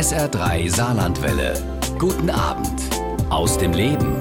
SR3 Saarlandwelle. Guten Abend aus dem Leben.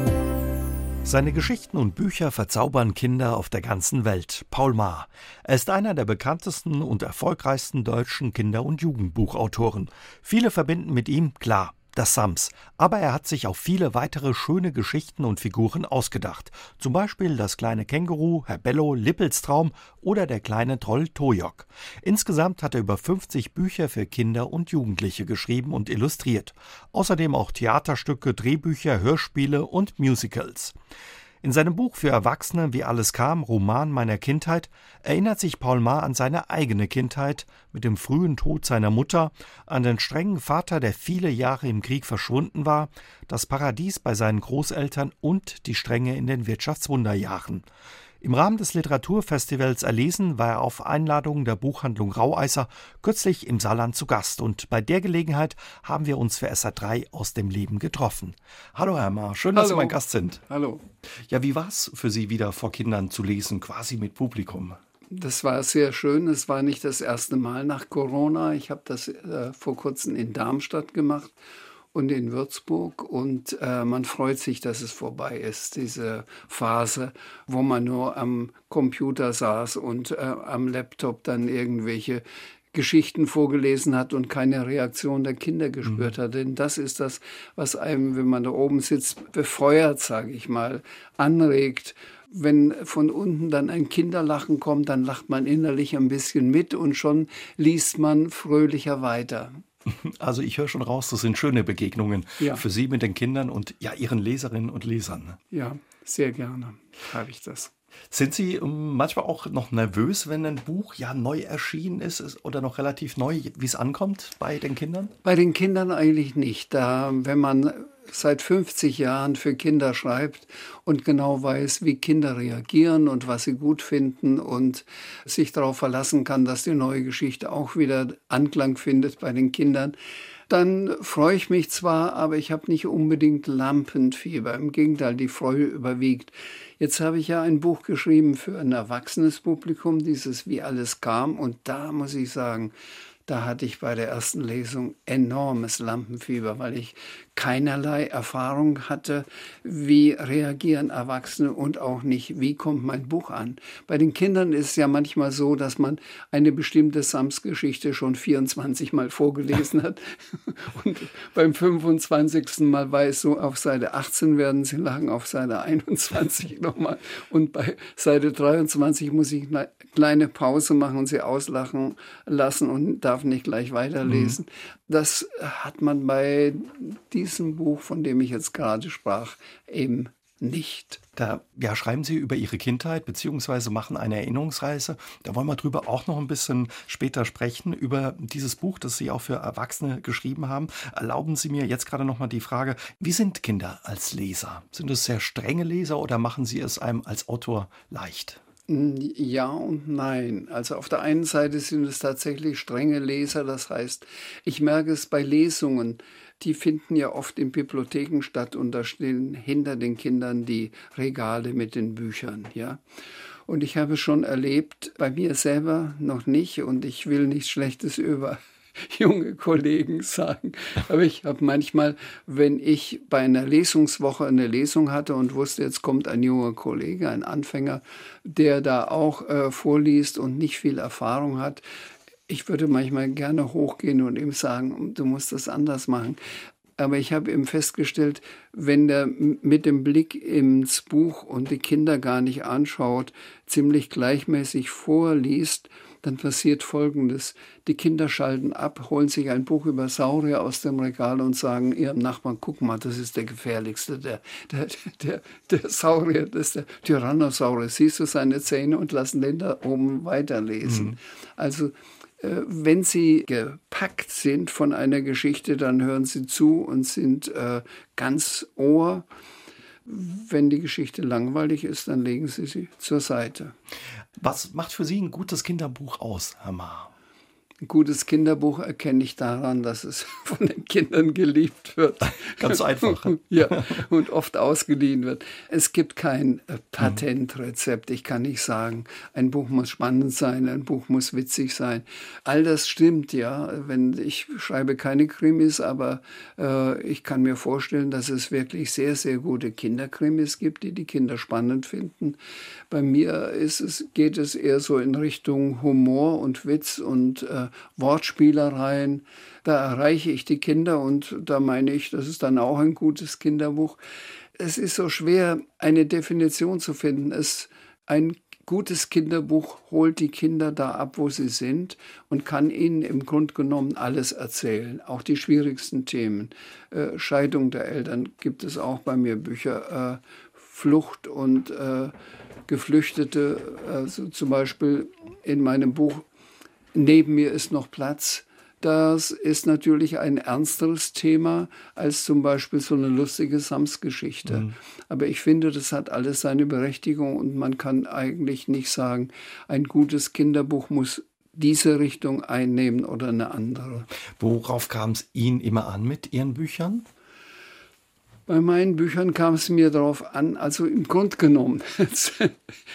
Seine Geschichten und Bücher verzaubern Kinder auf der ganzen Welt. Paul Maar. Er ist einer der bekanntesten und erfolgreichsten deutschen Kinder- und Jugendbuchautoren. Viele verbinden mit ihm, klar, das Sams. Aber er hat sich auch viele weitere schöne Geschichten und Figuren ausgedacht. Zum Beispiel das kleine Känguru, Herr Bello, Lippelstraum oder der kleine Troll Tojok. Insgesamt hat er über 50 Bücher für Kinder und Jugendliche geschrieben und illustriert. Außerdem auch Theaterstücke, Drehbücher, Hörspiele und Musicals. In seinem Buch für Erwachsene Wie alles kam, Roman meiner Kindheit, erinnert sich Paul Maar an seine eigene Kindheit mit dem frühen Tod seiner Mutter, an den strengen Vater, der viele Jahre im Krieg verschwunden war, das Paradies bei seinen Großeltern und die Strenge in den Wirtschaftswunderjahren. Im Rahmen des Literaturfestivals Erlesen war er auf Einladung der Buchhandlung Raueiser kürzlich im Saarland zu Gast und bei der Gelegenheit haben wir uns für SA3 aus dem Leben getroffen. Hallo Herr Ma, schön, dass Hallo. Sie mein Gast sind. Hallo. Ja, wie war es für Sie wieder vor Kindern zu lesen, quasi mit Publikum? Das war sehr schön. Es war nicht das erste Mal nach Corona. Ich habe das äh, vor kurzem in Darmstadt gemacht und in Würzburg. Und äh, man freut sich, dass es vorbei ist, diese Phase, wo man nur am Computer saß und äh, am Laptop dann irgendwelche Geschichten vorgelesen hat und keine Reaktion der Kinder gespürt hat. Denn das ist das, was einem, wenn man da oben sitzt, befeuert, sage ich mal, anregt. Wenn von unten dann ein Kinderlachen kommt, dann lacht man innerlich ein bisschen mit und schon liest man fröhlicher weiter. Also ich höre schon raus, das sind schöne Begegnungen Ja. für Sie mit den Kindern und ja Ihren Leserinnen und Lesern. Ja, sehr gerne habe ich das. Sind Sie ähm, manchmal auch noch nervös, wenn ein Buch ja neu erschienen ist ist oder noch relativ neu, wie es ankommt bei den Kindern? Bei den Kindern eigentlich nicht. Da, wenn man seit 50 Jahren für Kinder schreibt und genau weiß, wie Kinder reagieren und was sie gut finden und sich darauf verlassen kann, dass die neue Geschichte auch wieder Anklang findet bei den Kindern, dann freue ich mich zwar, aber ich habe nicht unbedingt Lampenfieber. Im Gegenteil, die Freude überwiegt. Jetzt habe ich ja ein Buch geschrieben für ein erwachsenes Publikum, dieses Wie alles kam. Und da muss ich sagen, da hatte ich bei der ersten Lesung enormes Lampenfieber, weil ich keinerlei Erfahrung hatte, wie reagieren Erwachsene und auch nicht, wie kommt mein Buch an. Bei den Kindern ist es ja manchmal so, dass man eine bestimmte Sams-Geschichte schon 24 Mal vorgelesen hat und beim 25. Mal weiß so, auf Seite 18 werden sie lachen, auf Seite 21 nochmal und bei Seite 23 muss ich eine kleine Pause machen und sie auslachen lassen und darf nicht gleich weiterlesen. Das hat man bei diesem Buch, von dem ich jetzt gerade sprach, eben nicht. Da ja, schreiben Sie über Ihre Kindheit beziehungsweise machen eine Erinnerungsreise. Da wollen wir drüber auch noch ein bisschen später sprechen, über dieses Buch, das Sie auch für Erwachsene geschrieben haben. Erlauben Sie mir jetzt gerade noch mal die Frage, wie sind Kinder als Leser? Sind es sehr strenge Leser oder machen Sie es einem als Autor leicht? Ja und nein. Also auf der einen Seite sind es tatsächlich strenge Leser, das heißt, ich merke es bei Lesungen, die finden ja oft in Bibliotheken statt und da stehen hinter den Kindern die Regale mit den Büchern, ja. Und ich habe schon erlebt, bei mir selber noch nicht und ich will nichts Schlechtes über junge Kollegen sagen. Aber ich habe manchmal, wenn ich bei einer Lesungswoche eine Lesung hatte und wusste, jetzt kommt ein junger Kollege, ein Anfänger, der da auch äh, vorliest und nicht viel Erfahrung hat, ich würde manchmal gerne hochgehen und ihm sagen, du musst das anders machen. Aber ich habe eben festgestellt, wenn der mit dem Blick ins Buch und die Kinder gar nicht anschaut, ziemlich gleichmäßig vorliest, dann passiert Folgendes. Die Kinder schalten ab, holen sich ein Buch über Saurier aus dem Regal und sagen ihrem Nachbarn, guck mal, das ist der gefährlichste, der, der, der, der Saurier, das ist der Tyrannosaurus. Siehst du seine Zähne und lassen den da oben weiterlesen. Also äh, wenn Sie gepackt sind von einer Geschichte, dann hören Sie zu und sind äh, ganz Ohr. Wenn die Geschichte langweilig ist, dann legen Sie sie zur Seite. Was macht für Sie ein gutes Kinderbuch aus, Herr Maar? Ein gutes Kinderbuch erkenne ich daran, dass es von den Kindern geliebt wird. Ganz einfach. ja, und oft ausgeliehen wird. Es gibt kein äh, Patentrezept. Ich kann nicht sagen, ein Buch muss spannend sein, ein Buch muss witzig sein. All das stimmt, ja. Wenn ich schreibe keine Krimis, aber äh, ich kann mir vorstellen, dass es wirklich sehr, sehr gute Kinderkrimis gibt, die die Kinder spannend finden. Bei mir ist es, geht es eher so in Richtung Humor und Witz und äh, Wortspielereien. Da erreiche ich die Kinder und da meine ich, das ist dann auch ein gutes Kinderbuch. Es ist so schwer, eine Definition zu finden. Es, ein gutes Kinderbuch holt die Kinder da ab, wo sie sind und kann ihnen im Grunde genommen alles erzählen, auch die schwierigsten Themen. Äh, Scheidung der Eltern gibt es auch bei mir Bücher, äh, Flucht und äh, Geflüchtete, also zum Beispiel in meinem Buch Neben mir ist noch Platz. Das ist natürlich ein ernsteres Thema als zum Beispiel so eine lustige Sams-Geschichte. Mhm. Aber ich finde, das hat alles seine Berechtigung und man kann eigentlich nicht sagen, ein gutes Kinderbuch muss diese Richtung einnehmen oder eine andere. Worauf kam es Ihnen immer an mit Ihren Büchern? Bei meinen Büchern kam es mir darauf an, also im Grunde genommen, jetzt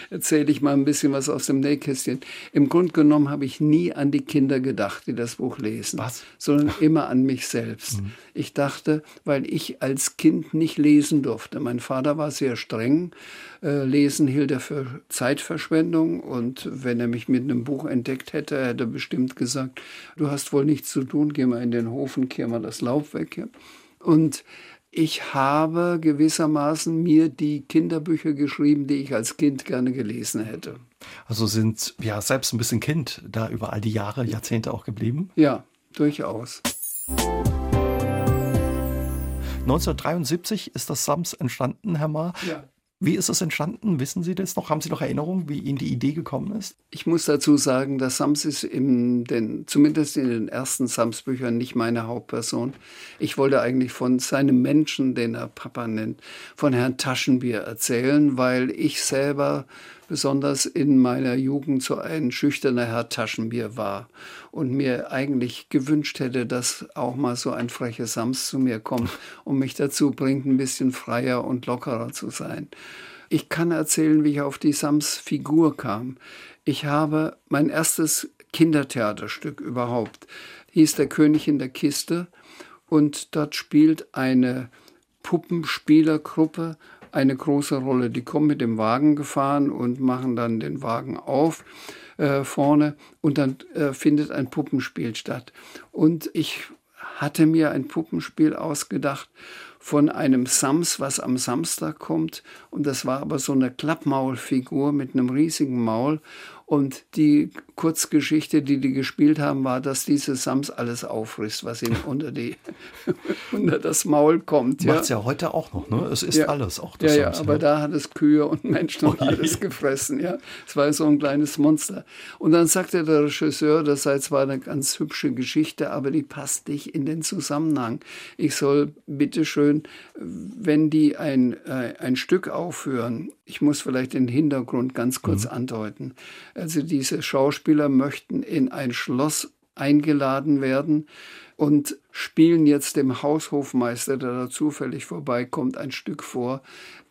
erzähle ich mal ein bisschen was aus dem Nähkästchen. Im Grunde genommen habe ich nie an die Kinder gedacht, die das Buch lesen, was? sondern immer an mich selbst. Mhm. Ich dachte, weil ich als Kind nicht lesen durfte. Mein Vater war sehr streng. Äh, lesen hielt er für Zeitverschwendung und wenn er mich mit einem Buch entdeckt hätte, hätte er bestimmt gesagt, du hast wohl nichts zu tun, geh mal in den Hof und kehr mal das Laub weg. Und ich habe gewissermaßen mir die Kinderbücher geschrieben, die ich als Kind gerne gelesen hätte. Also sind ja selbst ein bisschen Kind da über all die Jahre, Jahrzehnte auch geblieben? Ja, durchaus. 1973 ist das Sams entstanden, Herr Ma. Ja. Wie ist es entstanden? Wissen Sie das noch? Haben Sie noch Erinnerungen, wie Ihnen die Idee gekommen ist? Ich muss dazu sagen, dass Sams ist in den, zumindest in den ersten Sams-Büchern nicht meine Hauptperson. Ich wollte eigentlich von seinem Menschen, den er Papa nennt, von Herrn Taschenbier erzählen, weil ich selber besonders in meiner Jugend so ein schüchterner Herr Taschenbier war und mir eigentlich gewünscht hätte, dass auch mal so ein frecher Sams zu mir kommt und mich dazu bringt, ein bisschen freier und lockerer zu sein. Ich kann erzählen, wie ich auf die Sams-Figur kam. Ich habe mein erstes Kindertheaterstück überhaupt, hieß Der König in der Kiste und dort spielt eine Puppenspielergruppe eine große Rolle. Die kommen mit dem Wagen gefahren und machen dann den Wagen auf äh, vorne und dann äh, findet ein Puppenspiel statt. Und ich hatte mir ein Puppenspiel ausgedacht von einem Sams, was am Samstag kommt. Und das war aber so eine Klappmaulfigur mit einem riesigen Maul. Und die Kurzgeschichte, die die gespielt haben, war, dass diese Sams alles auffrisst, was ihm unter, die, unter das Maul kommt. Ja. Macht es ja heute auch noch, ne? Es ist ja. alles, auch das ja, Sams. Ja, aber ja. da hat es Kühe und Menschen und oh alles gefressen, ja. Es war so ein kleines Monster. Und dann sagte der Regisseur, das sei zwar eine ganz hübsche Geschichte, aber die passt nicht in den Zusammenhang. Ich soll bitteschön, wenn die ein, äh, ein Stück aufführen, ich muss vielleicht den Hintergrund ganz kurz mhm. andeuten. Also diese Schauspieler möchten in ein Schloss eingeladen werden und spielen jetzt dem Haushofmeister, der da zufällig vorbeikommt, ein Stück vor,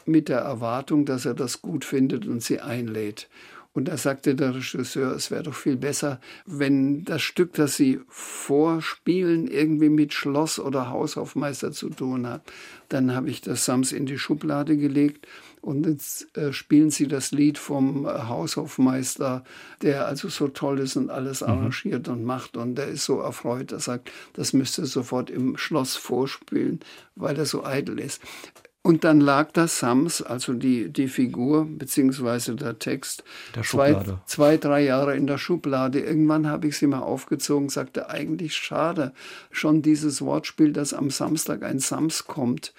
mit der Erwartung, dass er das gut findet und sie einlädt. Und da sagte der Regisseur, es wäre doch viel besser, wenn das Stück, das Sie vorspielen, irgendwie mit Schloss oder Haushofmeister zu tun hat. Dann habe ich das Sams in die Schublade gelegt und jetzt äh, spielen sie das Lied vom äh, Haushofmeister, der also so toll ist und alles mhm. arrangiert und macht. Und der ist so erfreut, er sagt, das müsste sofort im Schloss vorspielen, weil er so eitel ist. Und dann lag das Sams, also die, die Figur beziehungsweise der Text, der zwei, zwei, drei Jahre in der Schublade. Irgendwann habe ich sie mal aufgezogen, sagte, eigentlich schade, schon dieses Wortspiel, dass am Samstag ein Sams kommt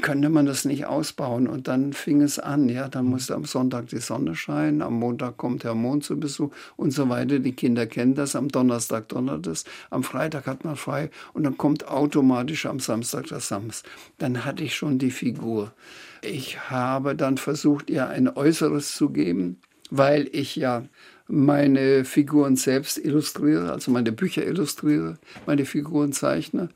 könnte man das nicht ausbauen. Und dann fing es an, ja, dann musste am Sonntag die Sonne scheinen, am Montag kommt der Mond zu Besuch und so weiter. Die Kinder kennen das, am Donnerstag donnert es, am Freitag hat man frei und dann kommt automatisch am Samstag das Sams. Dann hatte ich schon die Figur. Ich habe dann versucht, ihr ein Äußeres zu geben, weil ich ja meine Figuren selbst illustriere, also meine Bücher illustriere, meine Figuren zeichne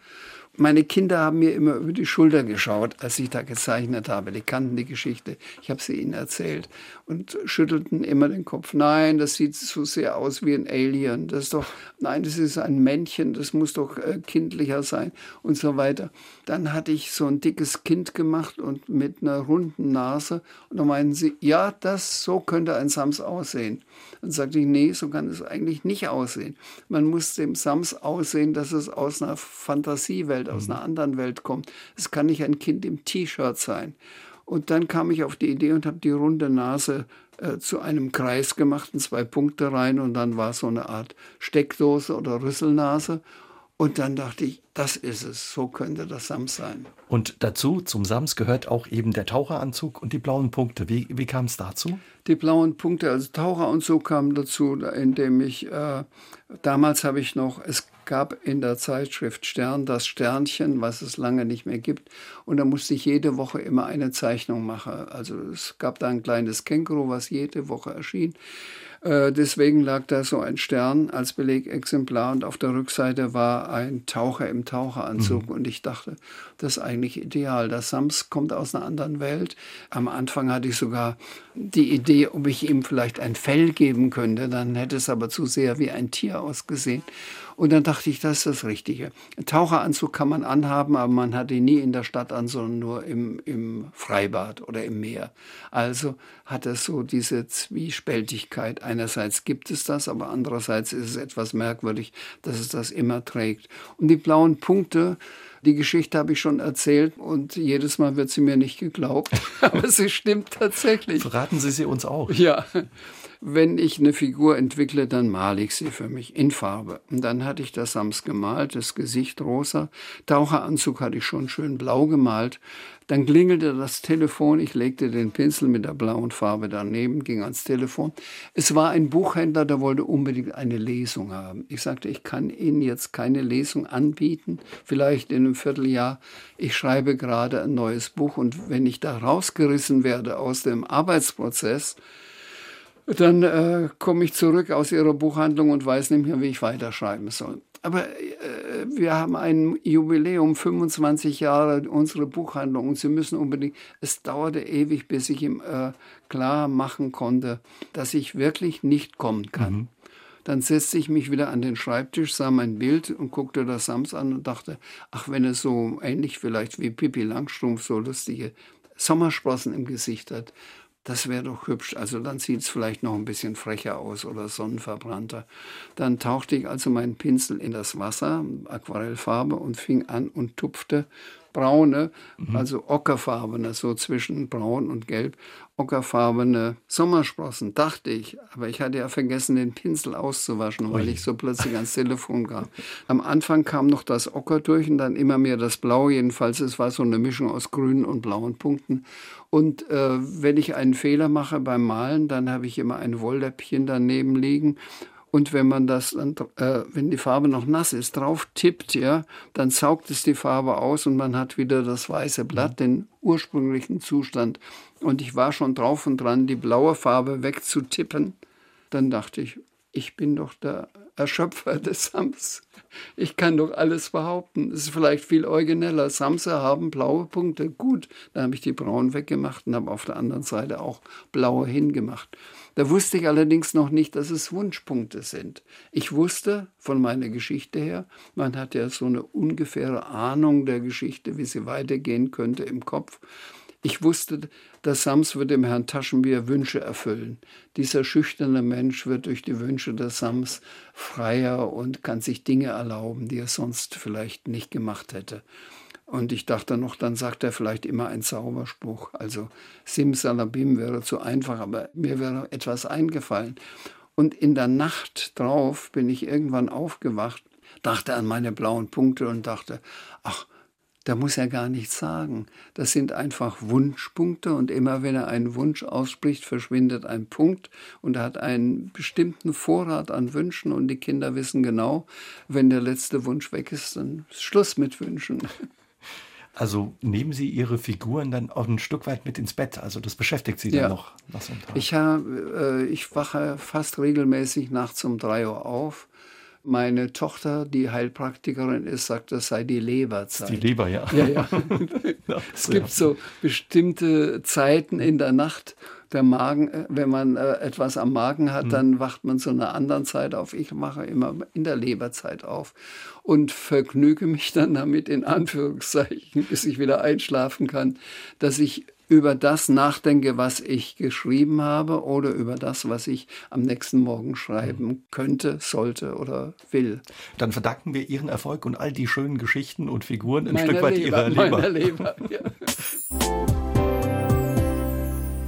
meine Kinder haben mir immer über die Schulter geschaut, als ich da gezeichnet habe. Die kannten die Geschichte. Ich habe sie ihnen erzählt und schüttelten immer den Kopf. Nein, das sieht so sehr aus wie ein Alien. Das ist doch, nein, das ist ein Männchen. Das muss doch äh, kindlicher sein und so weiter. Dann hatte ich so ein dickes Kind gemacht und mit einer runden Nase. Und dann meinten sie, ja, das, so könnte ein Sams aussehen. Dann sagte ich, nee, so kann es eigentlich nicht aussehen. Man muss dem Sams aussehen, dass es aus einer Fantasiewelt, aus mhm. einer anderen Welt kommt. Es kann nicht ein Kind im T-Shirt sein. Und dann kam ich auf die Idee und habe die runde Nase äh, zu einem Kreis gemacht und zwei Punkte rein und dann war so eine Art Steckdose oder Rüsselnase. Und dann dachte ich, das ist es, so könnte das Sams sein. Und dazu, zum Sams, gehört auch eben der Taucheranzug und die blauen Punkte. Wie, wie kam es dazu? Die blauen Punkte, also Taucheranzug kam dazu, indem ich, äh, damals habe ich noch, es gab in der Zeitschrift Stern das Sternchen, was es lange nicht mehr gibt. Und da musste ich jede Woche immer eine Zeichnung machen. Also es gab da ein kleines Känguru, was jede Woche erschien. Äh, deswegen lag da so ein Stern als Belegexemplar und auf der Rückseite war ein Taucher im Taucheranzug. Mhm. Und ich dachte, das ist eigentlich ideal. Der Sams kommt aus einer anderen Welt. Am Anfang hatte ich sogar die Idee, ob ich ihm vielleicht ein Fell geben könnte. Dann hätte es aber zu sehr wie ein Tier ausgesehen. Und dann dachte ich, das ist das Richtige. Ein Taucheranzug kann man anhaben, aber man hat ihn nie in der Stadt an, sondern nur im, im Freibad oder im Meer. Also hat es so diese Zwiespältigkeit. Einerseits gibt es das, aber andererseits ist es etwas merkwürdig, dass es das immer trägt. Und die blauen Punkte, die Geschichte habe ich schon erzählt und jedes Mal wird sie mir nicht geglaubt, aber sie stimmt tatsächlich. Verraten Sie sie uns auch. Ja. Wenn ich eine Figur entwickle, dann male ich sie für mich in Farbe. Und dann hatte ich das Sams gemalt, das Gesicht rosa. Taucheranzug hatte ich schon schön blau gemalt. Dann klingelte das Telefon. Ich legte den Pinsel mit der blauen Farbe daneben, ging ans Telefon. Es war ein Buchhändler, der wollte unbedingt eine Lesung haben. Ich sagte, ich kann Ihnen jetzt keine Lesung anbieten, vielleicht in einem Vierteljahr. Ich schreibe gerade ein neues Buch und wenn ich da rausgerissen werde aus dem Arbeitsprozess, dann äh, komme ich zurück aus ihrer Buchhandlung und weiß nicht mehr, wie ich weiterschreiben soll. Aber äh, wir haben ein Jubiläum, 25 Jahre unsere Buchhandlung und Sie müssen unbedingt, es dauerte ewig, bis ich ihm äh, klar machen konnte, dass ich wirklich nicht kommen kann. Mhm. Dann setzte ich mich wieder an den Schreibtisch, sah mein Bild und guckte das Sams an und dachte, ach, wenn es so ähnlich vielleicht wie Pippi Langstrumpf so lustige Sommersprossen im Gesicht hat, das wäre doch hübsch. Also dann sieht es vielleicht noch ein bisschen frecher aus oder sonnenverbrannter. Dann tauchte ich also meinen Pinsel in das Wasser, Aquarellfarbe, und fing an und tupfte braune, mhm. also ockerfarbene, so zwischen braun und gelb, ockerfarbene Sommersprossen, dachte ich. Aber ich hatte ja vergessen, den Pinsel auszuwaschen, weil ich so plötzlich ans Telefon kam. Am Anfang kam noch das Ocker durch und dann immer mehr das Blau. Jedenfalls, es war so eine Mischung aus grünen und blauen Punkten. Und äh, wenn ich einen Fehler mache beim Malen, dann habe ich immer ein Wollläppchen daneben liegen und wenn man das dann, äh, wenn die Farbe noch nass ist, drauf tippt, ja, dann saugt es die Farbe aus und man hat wieder das weiße Blatt, mhm. den ursprünglichen Zustand. Und ich war schon drauf und dran, die blaue Farbe wegzutippen. Dann dachte ich, ich bin doch der Erschöpfer des Sams. Ich kann doch alles behaupten. Es ist vielleicht viel origineller. Samse haben blaue Punkte. Gut, dann habe ich die braunen weggemacht und habe auf der anderen Seite auch blaue hingemacht. Da wusste ich allerdings noch nicht, dass es Wunschpunkte sind. Ich wusste von meiner Geschichte her, man hat ja so eine ungefähre Ahnung der Geschichte, wie sie weitergehen könnte im Kopf. Ich wusste, dass Sams wird dem Herrn Taschenbier Wünsche erfüllen. Dieser schüchterne Mensch wird durch die Wünsche des Sams freier und kann sich Dinge erlauben, die er sonst vielleicht nicht gemacht hätte. Und ich dachte noch, dann sagt er vielleicht immer einen Zauberspruch. Also Simsalabim wäre zu einfach, aber mir wäre etwas eingefallen. Und in der Nacht drauf bin ich irgendwann aufgewacht, dachte an meine blauen Punkte und dachte, ach, da muss er gar nichts sagen. Das sind einfach Wunschpunkte und immer wenn er einen Wunsch ausspricht, verschwindet ein Punkt und er hat einen bestimmten Vorrat an Wünschen und die Kinder wissen genau, wenn der letzte Wunsch weg ist, dann ist Schluss mit Wünschen. Also nehmen Sie Ihre Figuren dann auch ein Stück weit mit ins Bett. Also das beschäftigt Sie dann ja. noch was um Tag. Ich, hab, äh, ich wache fast regelmäßig nachts um drei Uhr auf. Meine Tochter, die Heilpraktikerin ist, sagt, das sei die Leberzeit. Die Leber, ja. ja, ja. es gibt so bestimmte Zeiten in der Nacht, der Magen, äh, wenn man äh, etwas am Magen hat, mhm. dann wacht man zu einer anderen Zeit auf. Ich mache immer in der Leberzeit auf und vergnüge mich dann damit in Anführungszeichen, bis ich wieder einschlafen kann, dass ich über das nachdenke, was ich geschrieben habe oder über das, was ich am nächsten Morgen schreiben mhm. könnte, sollte oder will. Dann verdanken wir Ihren Erfolg und all die schönen Geschichten und Figuren ein meiner Stück weit Leber, Ihrer Leber. Leber ja.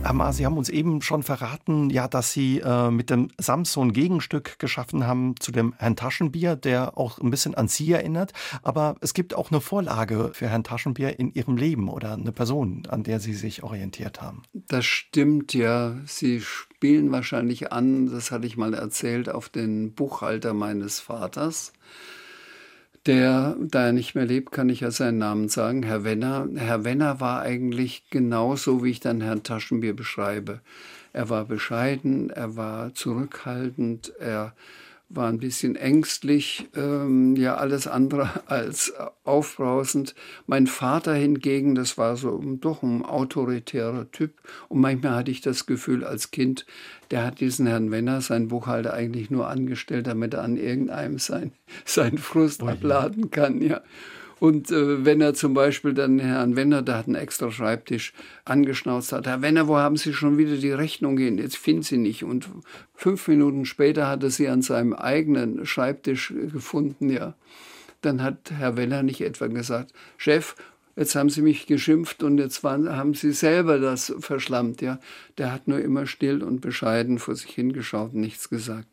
Hammer, Sie haben uns eben schon verraten, ja, dass Sie äh, mit dem Samson Gegenstück geschaffen haben zu dem Herrn Taschenbier, der auch ein bisschen an Sie erinnert. Aber es gibt auch eine Vorlage für Herrn Taschenbier in Ihrem Leben oder eine Person, an der Sie sich orientiert haben. Das stimmt, ja. Sie spielen wahrscheinlich an, das hatte ich mal erzählt, auf den Buchhalter meines Vaters der, da er nicht mehr lebt, kann ich ja seinen Namen sagen, Herr Wenner. Herr Wenner war eigentlich genauso, wie ich dann Herrn Taschenbier beschreibe. Er war bescheiden, er war zurückhaltend, er war ein bisschen ängstlich, ähm, ja alles andere als aufbrausend. Mein Vater hingegen, das war so doch ein autoritärer Typ und manchmal hatte ich das Gefühl als Kind, der hat diesen Herrn Wenner, seinen Buchhalter, eigentlich nur angestellt, damit er an irgendeinem sein, seinen Frust oh abladen kann, ja. Und äh, wenn er zum Beispiel dann Herrn Wenner, der hat einen extra Schreibtisch, angeschnauzt hat, Herr Wenner, wo haben Sie schon wieder die Rechnung gehen? Jetzt finden Sie nicht. Und fünf Minuten später hat er sie an seinem eigenen Schreibtisch gefunden, ja. Dann hat Herr Wenner nicht etwa gesagt, Chef, jetzt haben Sie mich geschimpft und jetzt waren, haben Sie selber das verschlammt, ja. Der hat nur immer still und bescheiden vor sich hingeschaut und nichts gesagt.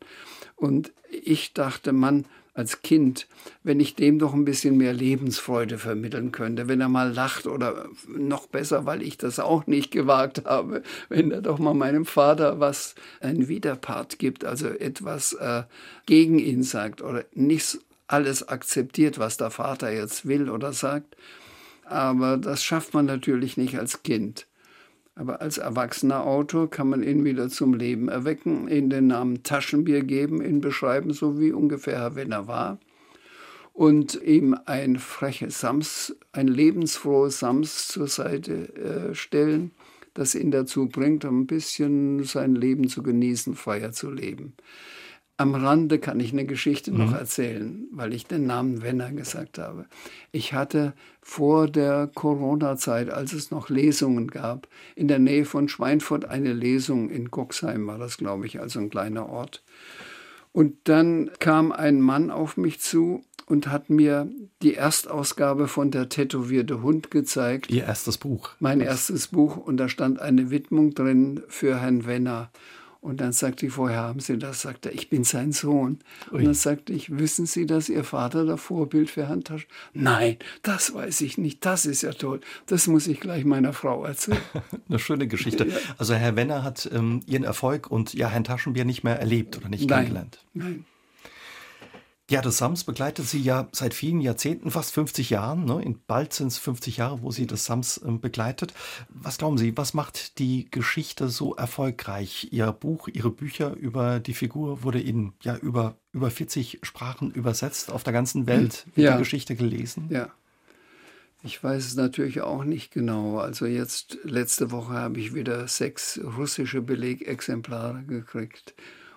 Und ich dachte, Mann, als Kind, wenn ich dem doch ein bisschen mehr Lebensfreude vermitteln könnte, wenn er mal lacht oder noch besser, weil ich das auch nicht gewagt habe, wenn er doch mal meinem Vater was, ein Widerpart gibt, also etwas äh, gegen ihn sagt oder nicht alles akzeptiert, was der Vater jetzt will oder sagt. Aber das schafft man natürlich nicht als Kind. Aber als erwachsener Autor kann man ihn wieder zum Leben erwecken, ihn den Namen Taschenbier geben, ihn beschreiben, so wie ungefähr wenn er war. Und ihm ein freches Sams, ein lebensfrohes Sams zur Seite äh, stellen, das ihn dazu bringt, ein bisschen sein Leben zu genießen, freier zu leben. Am Rande kann ich eine Geschichte mhm. noch erzählen, weil ich den Namen Wenner gesagt habe. Ich hatte vor der Corona-Zeit, als es noch Lesungen gab, in der Nähe von Schweinfurt eine Lesung in Guxheim war das, glaube ich, also ein kleiner Ort. Und dann kam ein Mann auf mich zu und hat mir die Erstausgabe von Der tätowierte Hund gezeigt. Ihr erstes Buch. Mein erstes Buch und da stand eine Widmung drin für Herrn Wenner. Und dann sagte ich, woher haben Sie das? Sagte er, ich bin sein Sohn. Ui. Und dann sagte ich, wissen Sie, dass Ihr Vater das Vorbild für Handtaschen? Nein, das weiß ich nicht. Das ist ja toll. Das muss ich gleich meiner Frau erzählen. Eine schöne Geschichte. Also Herr Wenner hat ähm, Ihren Erfolg und ja Herrn Taschenbier nicht mehr erlebt oder nicht Nein. kennengelernt. Nein. Ja, das SAMS begleitet Sie ja seit vielen Jahrzehnten, fast 50 Jahren. Ne? In bald sind es 50 Jahre, wo Sie das SAMS äh, begleitet. Was glauben Sie, was macht die Geschichte so erfolgreich? Ihr Buch, Ihre Bücher über die Figur wurde in ja über, über 40 Sprachen übersetzt, auf der ganzen Welt wird ja. die Geschichte gelesen. Ja. Ich weiß es natürlich auch nicht genau. Also jetzt letzte Woche habe ich wieder sechs russische Belegexemplare gekriegt.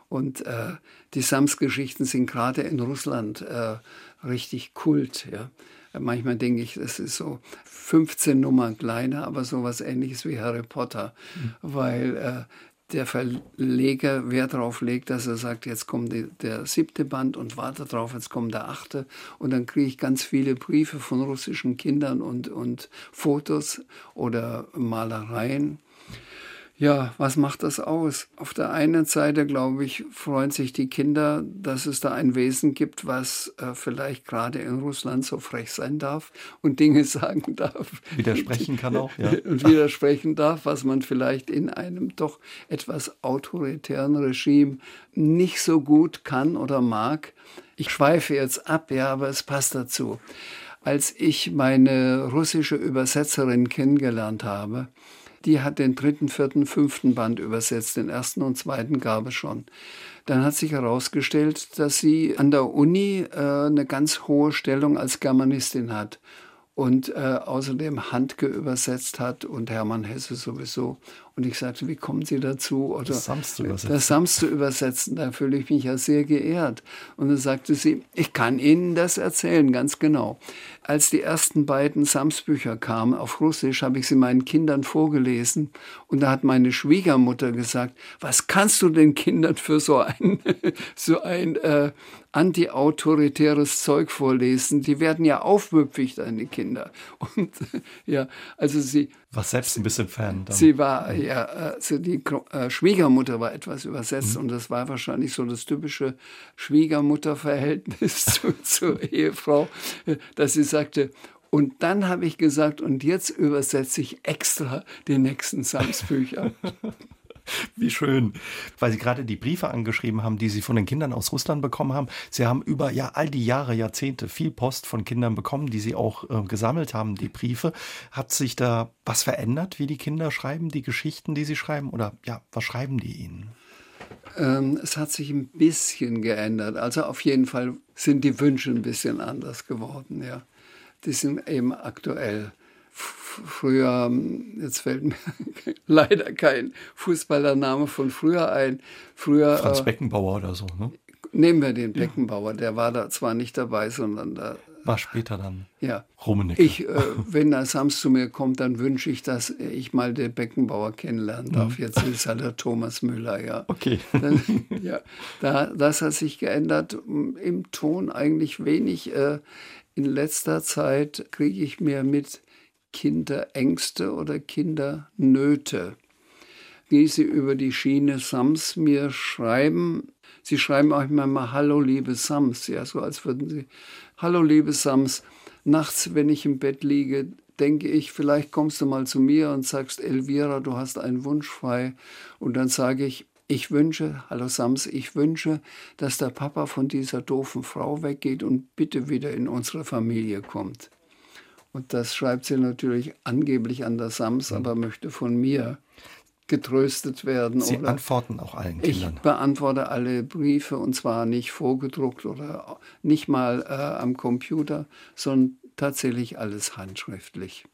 Und äh, die Sams-Geschichten sind gerade in Russland äh, richtig Kult. Ja. Manchmal denke ich, das ist so 15 Nummern kleiner, aber sowas ähnliches wie Harry Potter, mhm. weil äh, der Verleger Wert darauf legt, dass er sagt, jetzt kommt die, der siebte Band und warte drauf, jetzt kommt der achte. Und dann kriege ich ganz viele Briefe von russischen Kindern und, und Fotos oder Malereien. Ja, was macht das aus? Auf der einen Seite, glaube ich, freuen sich die Kinder, dass es da ein Wesen gibt, was äh, vielleicht gerade in Russland so frech sein darf und Dinge sagen darf. Widersprechen kann auch, ja. Und widersprechen darf, was man vielleicht in einem doch etwas autoritären Regime nicht so gut kann oder mag. Ich schweife jetzt ab, ja, aber es passt dazu. als ich meine russische Übersetzerin kennengelernt habe, die hat den dritten, vierten, fünften Band übersetzt, den ersten und zweiten gab es schon. Dann hat sich herausgestellt, dass sie an der Uni äh, eine ganz hohe Stellung als Germanistin hat und äh, außerdem Handke übersetzt hat und Hermann Hesse sowieso. Und ich sagte, wie kommen Sie dazu? Oder das Sams zu übersetzen. Das Sams zu übersetzen, da fühle ich mich ja sehr geehrt. Und dann sagte sie, ich kann Ihnen das erzählen, ganz genau. Als die ersten beiden Sams-Bücher kamen auf Russisch, habe ich sie meinen Kindern vorgelesen. Und da hat meine Schwiegermutter gesagt, was kannst du den Kindern für so ein, so ein äh, anti-autoritäres Zeug vorlesen? Die werden ja aufmüpfig, deine Kinder. Und ja, also sie was selbst ein bisschen Fan. Dann. Sie war, ja, also die äh, Schwiegermutter war etwas übersetzt mhm. und das war wahrscheinlich so das typische Schwiegermutterverhältnis zu, zur Ehefrau, dass sie sagte, und dann habe ich gesagt, und jetzt übersetze ich extra die nächsten Sams-Bücher. Wie schön. Weil Sie gerade die Briefe angeschrieben haben, die Sie von den Kindern aus Russland bekommen haben. Sie haben über ja all die Jahre, Jahrzehnte viel Post von Kindern bekommen, die Sie auch äh, gesammelt haben, die Briefe. Hat sich da was verändert, wie die Kinder schreiben, die Geschichten, die sie schreiben? Oder ja, was schreiben die Ihnen? Ähm, es hat sich ein bisschen geändert. Also auf jeden Fall sind die Wünsche ein bisschen anders geworden, ja. Die sind eben aktuell früher, jetzt fällt mir leider kein Fußballername von früher ein. Früher, Franz äh, Beckenbauer oder so, ne? Nehmen wir den Beckenbauer, der war da zwar nicht dabei, sondern da. War später dann. Ja. Rummenigge. Ich, äh, wenn der Sams zu mir kommt, dann wünsche ich, dass ich mal den Beckenbauer kennenlernen darf. Mhm. Jetzt ist er der Thomas Müller, ja. Okay. Dann, ja, da, das hat sich geändert. Im Ton eigentlich wenig. Äh, in letzter Zeit kriege ich mir mit, Kinderängste oder Kindernöte, die sie über die Schiene Sams mir schreiben. Sie schreiben auch immer mal Hallo, liebe Sams, ja, so als würden sie Hallo, liebe Sams. Nachts, wenn ich im Bett liege, denke ich, vielleicht kommst du mal zu mir und sagst, Elvira, du hast einen Wunsch frei. Und dann sage ich, ich wünsche, hallo Sams, ich wünsche, dass der Papa von dieser doofen Frau weggeht und bitte wieder in unsere Familie kommt. Und das schreibt sie natürlich angeblich an der Sams, mhm. aber möchte von mir getröstet werden. Sie antworten auch allen Kindern. Ich beantworte alle Briefe und zwar nicht vorgedruckt oder nicht mal äh, am Computer, sondern tatsächlich alles handschriftlich.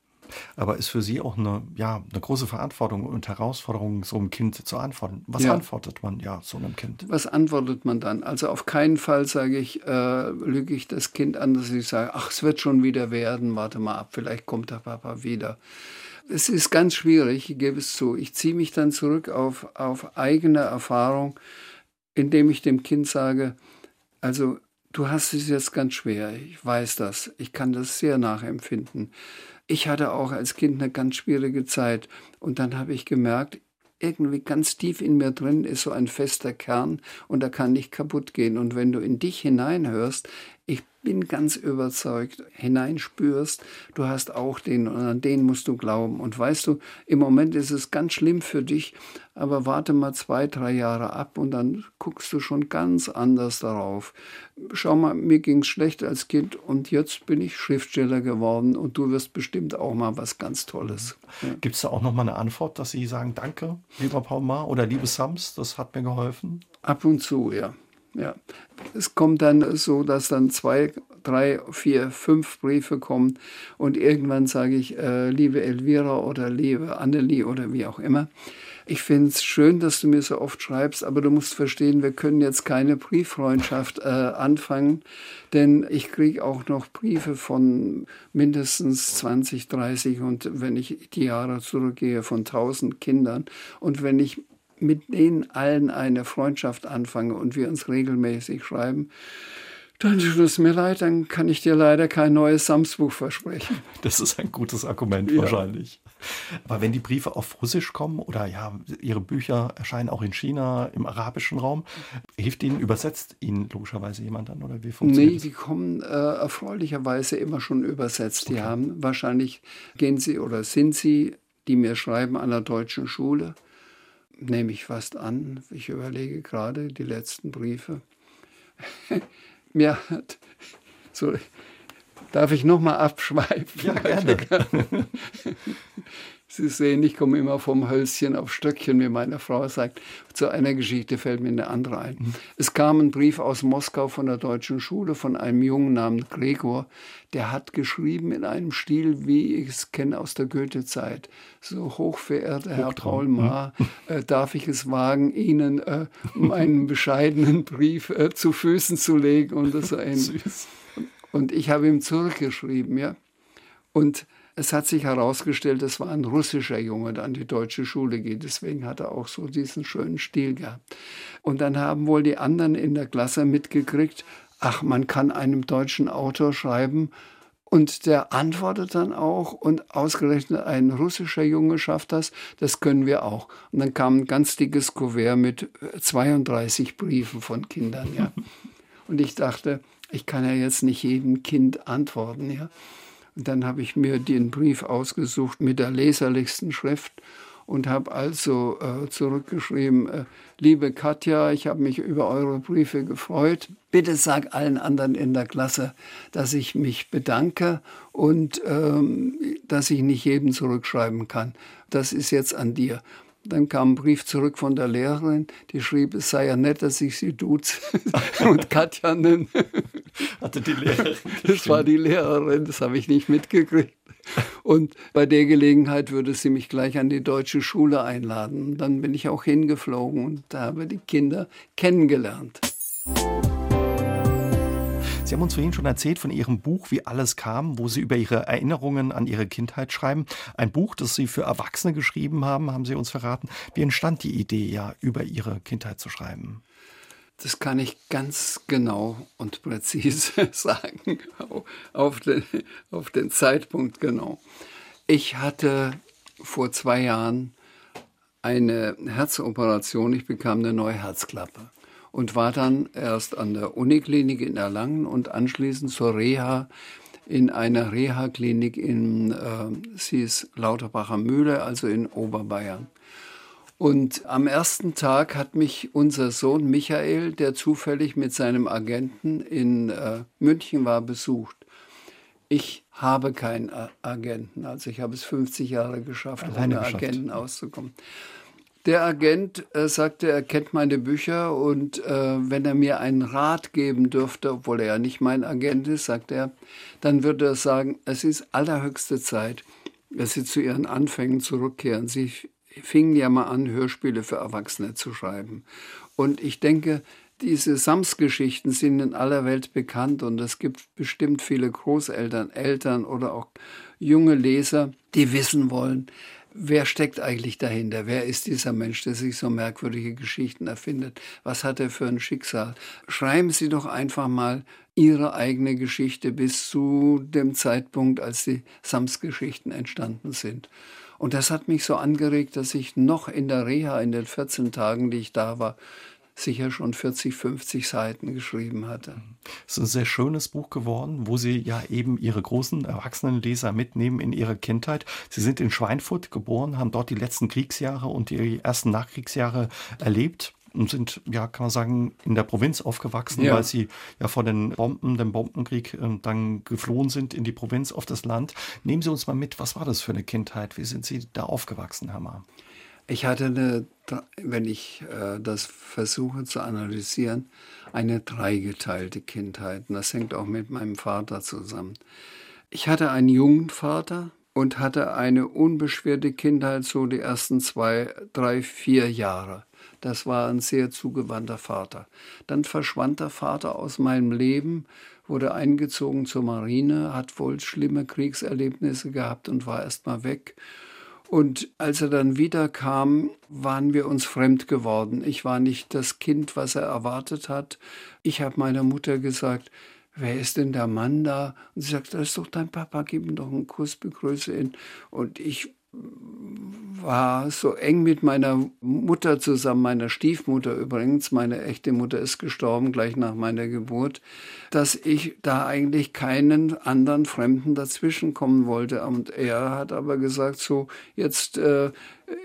Aber ist für Sie auch eine, ja, eine große Verantwortung und Herausforderung, so einem Kind zu antworten. Was ja. antwortet man ja so einem Kind? Was antwortet man dann? Also auf keinen Fall sage ich, äh, lüge ich das Kind an, dass ich sage, ach, es wird schon wieder werden, warte mal ab, vielleicht kommt der Papa wieder. Es ist ganz schwierig, ich gebe es zu. Ich ziehe mich dann zurück auf, auf eigene Erfahrung, indem ich dem Kind sage, also du hast es jetzt ganz schwer, ich weiß das, ich kann das sehr nachempfinden. Ich hatte auch als Kind eine ganz schwierige Zeit und dann habe ich gemerkt, irgendwie ganz tief in mir drin ist so ein fester Kern und der kann nicht kaputt gehen. Und wenn du in dich hineinhörst, ich bin ganz überzeugt, hineinspürst, du hast auch den und an den musst du glauben. Und weißt du, im Moment ist es ganz schlimm für dich, aber warte mal zwei, drei Jahre ab und dann guckst du schon ganz anders darauf. Schau mal, mir ging es schlecht als Kind und jetzt bin ich Schriftsteller geworden und du wirst bestimmt auch mal was ganz Tolles. Ja. Gibt es da auch noch mal eine Antwort, dass Sie sagen, danke, lieber Paul Maar oder liebe Sams, das hat mir geholfen? Ab und zu, ja. Ja, es kommt dann so, dass dann zwei, drei, vier, fünf Briefe kommen und irgendwann sage ich, äh, liebe Elvira oder liebe Annelie oder wie auch immer. Ich finde es schön, dass du mir so oft schreibst, aber du musst verstehen, wir können jetzt keine Brieffreundschaft äh, anfangen, denn ich kriege auch noch Briefe von mindestens 20, 30 und wenn ich die Jahre zurückgehe, von 1000 Kindern. Und wenn ich mit denen allen eine Freundschaft anfange und wir uns regelmäßig schreiben, dann tut es mir leid, dann kann ich dir leider kein neues Samsbuch versprechen. Das ist ein gutes Argument ja. wahrscheinlich. Aber wenn die Briefe auf Russisch kommen oder ja, Ihre Bücher erscheinen auch in China, im arabischen Raum, hilft Ihnen, übersetzt Ihnen logischerweise jemand dann oder wie funktioniert Nee, die kommen äh, erfreulicherweise immer schon übersetzt. Die haben wahrscheinlich, gehen sie oder sind sie, die mir schreiben an der deutschen Schule nehme ich fast an. Ich überlege gerade die letzten Briefe. Mir hat so Darf ich nochmal abschweifen? Ja, gerne. Sie sehen, ich komme immer vom Hölzchen auf Stöckchen, wie meine Frau sagt. Zu einer Geschichte fällt mir eine andere ein. Mhm. Es kam ein Brief aus Moskau von der deutschen Schule von einem Jungen namens Gregor. Der hat geschrieben in einem Stil, wie ich es kenne aus der Goethe-Zeit. So hochverehrter Herr Paul Maar, äh, darf ich es wagen, Ihnen äh, meinen bescheidenen Brief äh, zu Füßen zu legen und so ähnlich. Und ich habe ihm zurückgeschrieben, ja. Und es hat sich herausgestellt, es war ein russischer Junge, der an die deutsche Schule geht. Deswegen hat er auch so diesen schönen Stil gehabt. Und dann haben wohl die anderen in der Klasse mitgekriegt, ach, man kann einem deutschen Autor schreiben. Und der antwortet dann auch und ausgerechnet ein russischer Junge schafft das, das können wir auch. Und dann kam ein ganz dickes Kuvert mit 32 Briefen von Kindern, ja. Und ich dachte, ich kann ja jetzt nicht jedem Kind antworten, ja. Dann habe ich mir den Brief ausgesucht mit der leserlichsten Schrift und habe also äh, zurückgeschrieben, äh, liebe Katja, ich habe mich über eure Briefe gefreut. Bitte sag allen anderen in der Klasse, dass ich mich bedanke und ähm, dass ich nicht jedem zurückschreiben kann. Das ist jetzt an dir. Dann kam ein Brief zurück von der Lehrerin, die schrieb, es sei ja nett, dass ich sie duze und Katja nenne. Hatte die Lehrerin. Das war die Lehrerin, das habe ich nicht mitgekriegt. Und bei der Gelegenheit würde sie mich gleich an die deutsche Schule einladen. Dann bin ich auch hingeflogen und habe die Kinder kennengelernt. Sie haben uns vorhin schon erzählt von Ihrem Buch Wie alles kam, wo Sie über Ihre Erinnerungen an Ihre Kindheit schreiben. Ein Buch, das Sie für Erwachsene geschrieben haben, haben Sie uns verraten. Wie entstand die Idee, ja, über Ihre Kindheit zu schreiben? Das kann ich ganz genau und präzise sagen, auf den, auf den Zeitpunkt genau. Ich hatte vor zwei Jahren eine Herzoperation, ich bekam eine neue Herzklappe und war dann erst an der Uniklinik in Erlangen und anschließend zur Reha in einer Reha-Klinik in, äh, sie Lauterbacher Mühle, also in Oberbayern. Und am ersten Tag hat mich unser Sohn Michael, der zufällig mit seinem Agenten in äh, München war, besucht. Ich habe keinen Agenten, also ich habe es 50 Jahre geschafft, Alleine ohne geschafft. Agenten auszukommen. Der Agent äh, sagte, er kennt meine Bücher und äh, wenn er mir einen Rat geben dürfte, obwohl er ja nicht mein Agent ist, sagt er, dann würde er sagen, es ist allerhöchste Zeit, dass Sie zu Ihren Anfängen zurückkehren. Sie fingen ja mal an, Hörspiele für Erwachsene zu schreiben. Und ich denke, diese Sams-Geschichten sind in aller Welt bekannt und es gibt bestimmt viele Großeltern, Eltern oder auch junge Leser, die wissen wollen, wer steckt eigentlich dahinter? Wer ist dieser Mensch, der sich so merkwürdige Geschichten erfindet? Was hat er für ein Schicksal? Schreiben Sie doch einfach mal Ihre eigene Geschichte bis zu dem Zeitpunkt, als die Sams-Geschichten entstanden sind. Und das hat mich so angeregt, dass ich noch in der Reha, in den 14 Tagen, die ich da war, sicher schon 40, 50 Seiten geschrieben hatte. Es ist ein sehr schönes Buch geworden, wo Sie ja eben Ihre großen erwachsenen Leser mitnehmen in Ihre Kindheit. Sie sind in Schweinfurt geboren, haben dort die letzten Kriegsjahre und die ersten Nachkriegsjahre erlebt und sind, ja, kann man sagen, in der Provinz aufgewachsen, ja. weil sie ja vor den Bomben, dem Bombenkrieg äh, dann geflohen sind in die Provinz, auf das Land. Nehmen Sie uns mal mit, was war das für eine Kindheit? Wie sind Sie da aufgewachsen, Herr Ma? Ich hatte eine, wenn ich äh, das versuche zu analysieren, eine dreigeteilte Kindheit. Und das hängt auch mit meinem Vater zusammen. Ich hatte einen jungen Vater und hatte eine unbeschwerte Kindheit, so die ersten zwei, drei, vier Jahre. Das war ein sehr zugewandter Vater. Dann verschwand der Vater aus meinem Leben, wurde eingezogen zur Marine, hat wohl schlimme Kriegserlebnisse gehabt und war erst mal weg. Und als er dann wiederkam, waren wir uns fremd geworden. Ich war nicht das Kind, was er erwartet hat. Ich habe meiner Mutter gesagt, wer ist denn der Mann da? Und sie sagt, das ist doch dein Papa, gib ihm doch einen Kuss, begrüße ihn. Und ich war so eng mit meiner Mutter zusammen, meiner Stiefmutter übrigens, meine echte Mutter ist gestorben gleich nach meiner Geburt, dass ich da eigentlich keinen anderen Fremden dazwischen kommen wollte. Und er hat aber gesagt, so jetzt äh,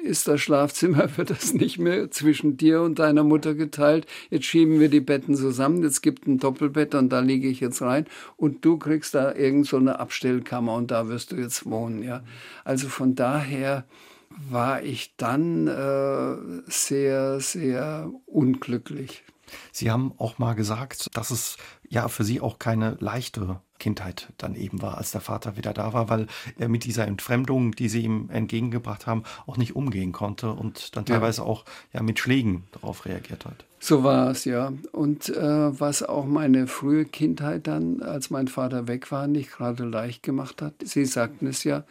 ist das Schlafzimmer, wird das nicht mehr zwischen dir und deiner Mutter geteilt. Jetzt schieben wir die Betten zusammen, jetzt gibt ein Doppelbett und da liege ich jetzt rein und du kriegst da irgend so eine Abstellkammer und da wirst du jetzt wohnen. Ja, also von daher war ich dann äh, sehr, sehr unglücklich. Sie haben auch mal gesagt, dass es ja für Sie auch keine leichte Kindheit dann eben war, als der Vater wieder da war, weil er mit dieser Entfremdung, die Sie ihm entgegengebracht haben, auch nicht umgehen konnte und dann teilweise ja. auch ja mit Schlägen darauf reagiert hat. So war es, ja. Und äh, was auch meine frühe Kindheit dann, als mein Vater weg war, nicht gerade leicht gemacht hat. Sie sagten es ja,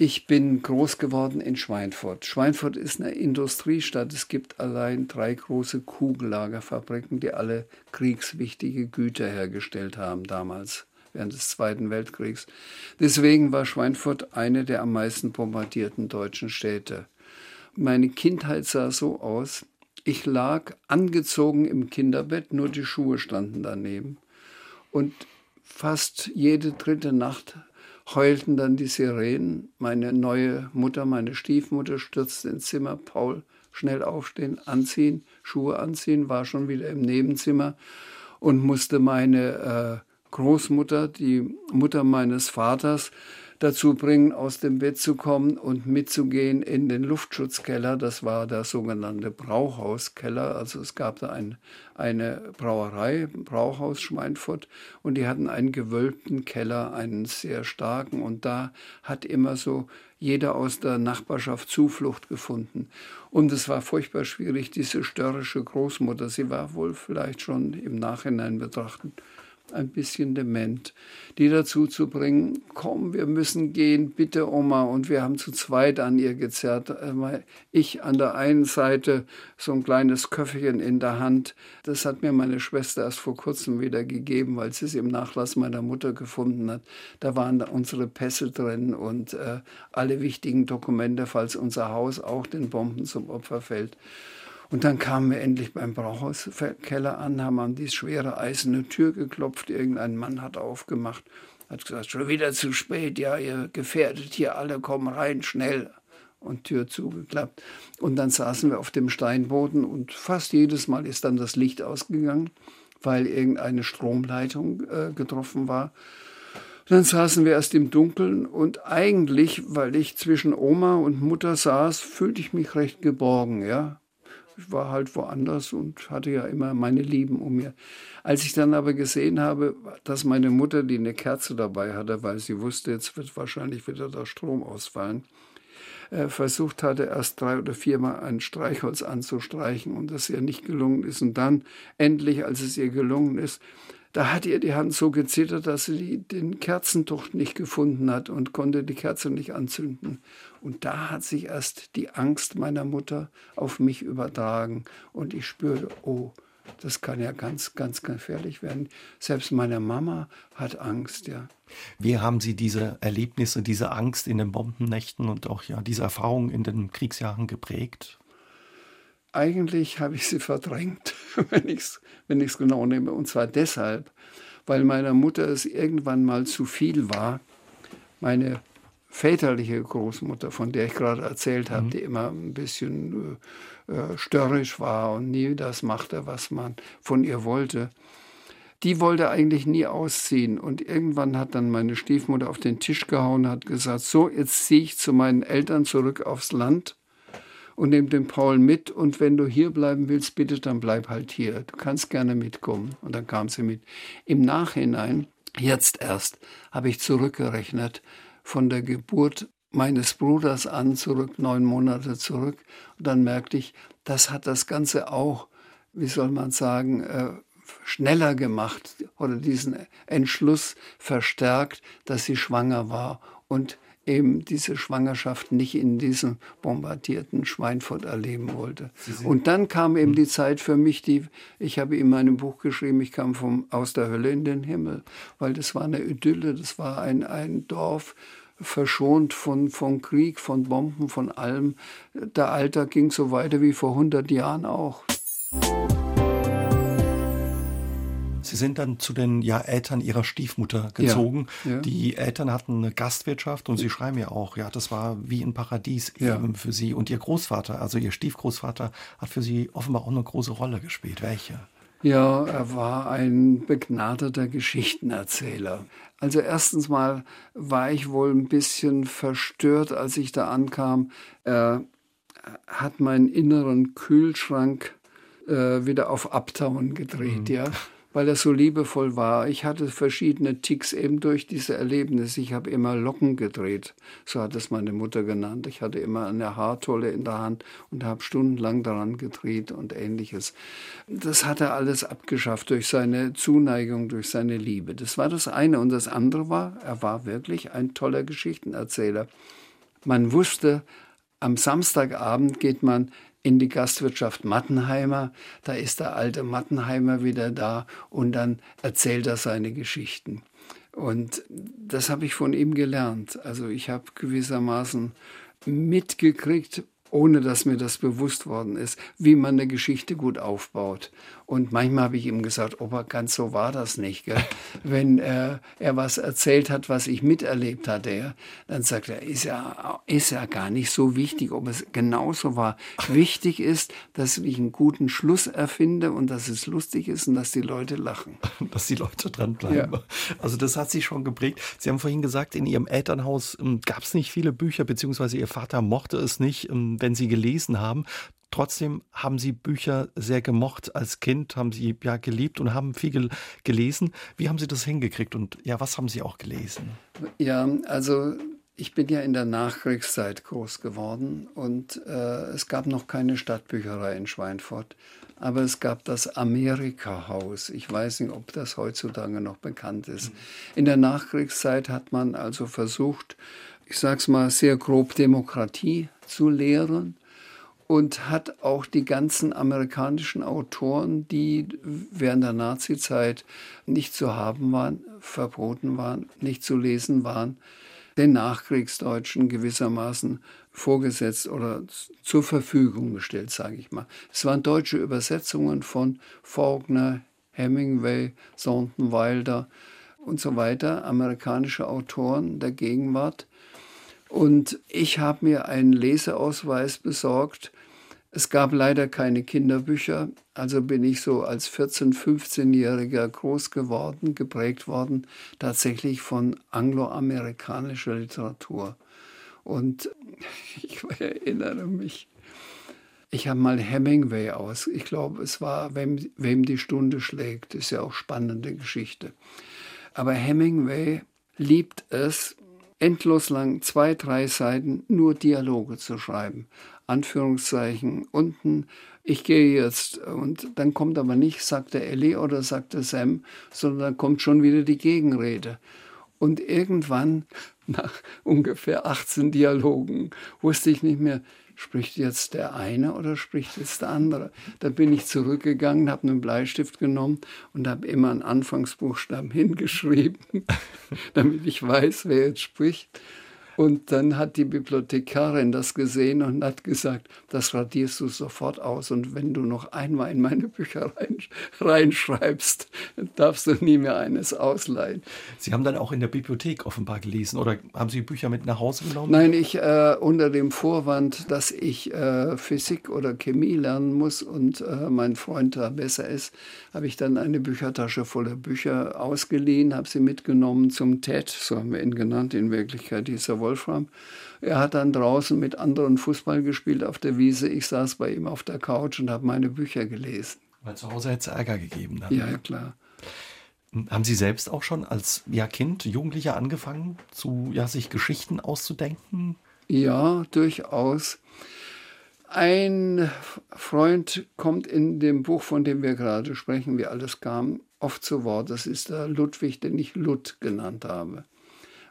ich bin groß geworden in Schweinfurt. Schweinfurt ist eine Industriestadt. Es gibt allein drei große Kugellagerfabriken, die alle kriegswichtige Güter hergestellt haben damals, während des Zweiten Weltkriegs. Deswegen war Schweinfurt eine der am meisten bombardierten deutschen Städte. Meine Kindheit sah so aus, ich lag angezogen im Kinderbett, nur die Schuhe standen daneben. Und fast jede dritte Nacht heulten dann die Sirenen. Meine neue Mutter, meine Stiefmutter stürzte ins Zimmer. Paul, schnell aufstehen, anziehen, Schuhe anziehen, war schon wieder im Nebenzimmer und musste meine äh, Großmutter, die Mutter meines Vaters, dazu bringen, aus dem Bett zu kommen und mitzugehen in den Luftschutzkeller. Das war der sogenannte Brauhauskeller. Also es gab da ein, eine Brauerei, Brauhaus Schweinfurt, und die hatten einen gewölbten Keller, einen sehr starken. Und da hat immer so jeder aus der Nachbarschaft Zuflucht gefunden. Und es war furchtbar schwierig, diese störrische Großmutter, sie war wohl vielleicht schon im Nachhinein betrachtet ein bisschen dement, die dazu zu bringen, komm, wir müssen gehen, bitte Oma. Und wir haben zu zweit an ihr gezerrt. Ich an der einen Seite so ein kleines Köfferchen in der Hand. Das hat mir meine Schwester erst vor kurzem wieder gegeben, weil sie es im Nachlass meiner Mutter gefunden hat. Da waren unsere Pässe drin und äh, alle wichtigen Dokumente, falls unser Haus auch den Bomben zum Opfer fällt. Und dann kamen wir endlich beim Brauhauskeller an, haben an die schwere eiserne Tür geklopft. Irgendein Mann hat aufgemacht, hat gesagt, schon wieder zu spät, ja, ihr gefährdet hier alle, komm rein, schnell. Und Tür zugeklappt. Und dann saßen wir auf dem Steinboden und fast jedes Mal ist dann das Licht ausgegangen, weil irgendeine Stromleitung äh, getroffen war. Dann saßen wir erst im Dunkeln und eigentlich, weil ich zwischen Oma und Mutter saß, fühlte ich mich recht geborgen, ja. Ich war halt woanders und hatte ja immer meine Lieben um mir. Als ich dann aber gesehen habe, dass meine Mutter, die eine Kerze dabei hatte, weil sie wusste, jetzt wird wahrscheinlich wieder der Strom ausfallen, äh, versucht hatte, erst drei oder viermal ein Streichholz anzustreichen und das ihr nicht gelungen ist. Und dann endlich, als es ihr gelungen ist, da hat ihr die Hand so gezittert, dass sie den Kerzentucht nicht gefunden hat und konnte die Kerze nicht anzünden. Und da hat sich erst die Angst meiner Mutter auf mich übertragen und ich spürte, oh, das kann ja ganz, ganz gefährlich werden. Selbst meine Mama hat Angst, ja. Wie haben Sie diese Erlebnisse, diese Angst in den Bombennächten und auch ja diese Erfahrungen in den Kriegsjahren geprägt? Eigentlich habe ich sie verdrängt, wenn ich es wenn genau nehme. Und zwar deshalb, weil meiner Mutter es irgendwann mal zu viel war. Meine väterliche Großmutter, von der ich gerade erzählt habe, mhm. die immer ein bisschen äh, äh, störrisch war und nie das machte, was man von ihr wollte, die wollte eigentlich nie ausziehen. Und irgendwann hat dann meine Stiefmutter auf den Tisch gehauen, hat gesagt, so, jetzt ziehe ich zu meinen Eltern zurück aufs Land und nehme den Paul mit. Und wenn du hier bleiben willst, bitte, dann bleib halt hier. Du kannst gerne mitkommen. Und dann kam sie mit. Im Nachhinein, jetzt erst, habe ich zurückgerechnet von der Geburt meines Bruders an zurück, neun Monate zurück. Und dann merkte ich, das hat das Ganze auch, wie soll man sagen, äh, schneller gemacht oder diesen Entschluss verstärkt, dass sie schwanger war und eben diese Schwangerschaft nicht in diesem bombardierten Schweinfurt erleben wollte. Und dann kam eben hm. die Zeit für mich, die ich habe in meinem Buch geschrieben, ich kam vom, aus der Hölle in den Himmel, weil das war eine Idylle, das war ein, ein Dorf, verschont von, von Krieg, von Bomben, von allem. Der Alltag ging so weiter wie vor 100 Jahren auch. Sie sind dann zu den ja, Eltern ihrer Stiefmutter gezogen. Ja, ja. Die Eltern hatten eine Gastwirtschaft und Sie schreiben ja auch, ja, das war wie ein Paradies eben für Sie. Und Ihr Großvater, also Ihr Stiefgroßvater, hat für Sie offenbar auch eine große Rolle gespielt. Welche? Ja, er war ein begnadeter Geschichtenerzähler. Also erstens mal war ich wohl ein bisschen verstört, als ich da ankam. Er hat meinen inneren Kühlschrank äh, wieder auf Abtauen gedreht, ja, weil er so liebevoll war. Ich hatte verschiedene Ticks eben durch diese Erlebnisse. Ich habe immer Locken gedreht, so hat es meine Mutter genannt. Ich hatte immer eine Haartolle in der Hand und habe stundenlang daran gedreht und ähnliches. Das hat er alles abgeschafft durch seine Zuneigung, durch seine Liebe. Das war das eine. Und das andere war, er war wirklich ein toller Geschichtenerzähler. Man wusste, am Samstagabend geht man in die Gastwirtschaft Mattenheimer. Da ist der alte Mattenheimer wieder da und dann erzählt er seine Geschichten. Und das habe ich von ihm gelernt. Also ich habe gewissermaßen mitgekriegt, ohne dass mir das bewusst worden ist, wie man eine Geschichte gut aufbaut. Und manchmal habe ich ihm gesagt, Opa, ganz so war das nicht. Gell? Wenn äh, er was erzählt hat, was ich miterlebt hatte, ja, dann sagt er, ist ja, ist ja gar nicht so wichtig, ob es genauso war. Wichtig ist, dass ich einen guten Schluss erfinde und dass es lustig ist und dass die Leute lachen. Dass die Leute dranbleiben. Ja. Also das hat Sie schon geprägt. Sie haben vorhin gesagt, in Ihrem Elternhaus ähm, gab es nicht viele Bücher, beziehungsweise Ihr Vater mochte es nicht, ähm, wenn Sie gelesen haben. Trotzdem haben Sie Bücher sehr gemocht als Kind, haben Sie ja geliebt und haben viel gel gelesen. Wie haben Sie das hingekriegt und ja, was haben Sie auch gelesen? Ja, also ich bin ja in der Nachkriegszeit groß geworden und äh, es gab noch keine Stadtbücherei in Schweinfurt, aber es gab das Amerika-Haus. Ich weiß nicht, ob das heutzutage noch bekannt ist. In der Nachkriegszeit hat man also versucht, ich sag's mal sehr grob, Demokratie zu lehren und hat auch die ganzen amerikanischen Autoren, die während der Nazizeit nicht zu haben waren, verboten waren, nicht zu lesen waren, den Nachkriegsdeutschen gewissermaßen vorgesetzt oder zur Verfügung gestellt, sage ich mal. Es waren deutsche Übersetzungen von Faulkner, Hemingway, Thornton Wilder und so weiter, amerikanische Autoren der Gegenwart. Und ich habe mir einen Leseausweis besorgt. Es gab leider keine Kinderbücher, also bin ich so als 14-, 15-Jähriger groß geworden, geprägt worden, tatsächlich von angloamerikanischer Literatur. Und ich erinnere mich, ich habe mal Hemingway aus. Ich glaube, es war wem, wem die Stunde schlägt. Ist ja auch spannende Geschichte. Aber Hemingway liebt es, endlos lang zwei, drei Seiten nur Dialoge zu schreiben. Anführungszeichen unten, ich gehe jetzt und dann kommt aber nicht, sagt der Ellie oder sagt der Sam, sondern dann kommt schon wieder die Gegenrede. Und irgendwann, nach ungefähr 18 Dialogen, wusste ich nicht mehr, spricht jetzt der eine oder spricht jetzt der andere. Da bin ich zurückgegangen, habe einen Bleistift genommen und habe immer einen Anfangsbuchstaben hingeschrieben, damit ich weiß, wer jetzt spricht. Und dann hat die Bibliothekarin das gesehen und hat gesagt, das radierst du sofort aus. Und wenn du noch einmal in meine Bücher rein, reinschreibst, darfst du nie mehr eines ausleihen. Sie haben dann auch in der Bibliothek offenbar gelesen oder haben Sie Bücher mit nach Hause genommen? Nein, ich äh, unter dem Vorwand, dass ich äh, Physik oder Chemie lernen muss und äh, mein Freund da besser ist, habe ich dann eine Büchertasche voller Bücher ausgeliehen, habe sie mitgenommen zum TED, so haben wir ihn genannt, in Wirklichkeit dieser Wolfram. Er hat dann draußen mit anderen Fußball gespielt auf der Wiese. Ich saß bei ihm auf der Couch und habe meine Bücher gelesen. Weil zu Hause hätte es Ärger gegeben. Dann. Ja, klar. Haben Sie selbst auch schon als ja, Kind, Jugendlicher angefangen, zu, ja, sich Geschichten auszudenken? Ja, durchaus. Ein Freund kommt in dem Buch, von dem wir gerade sprechen, wie alles kam, oft zu Wort. Das ist der Ludwig, den ich Lud genannt habe.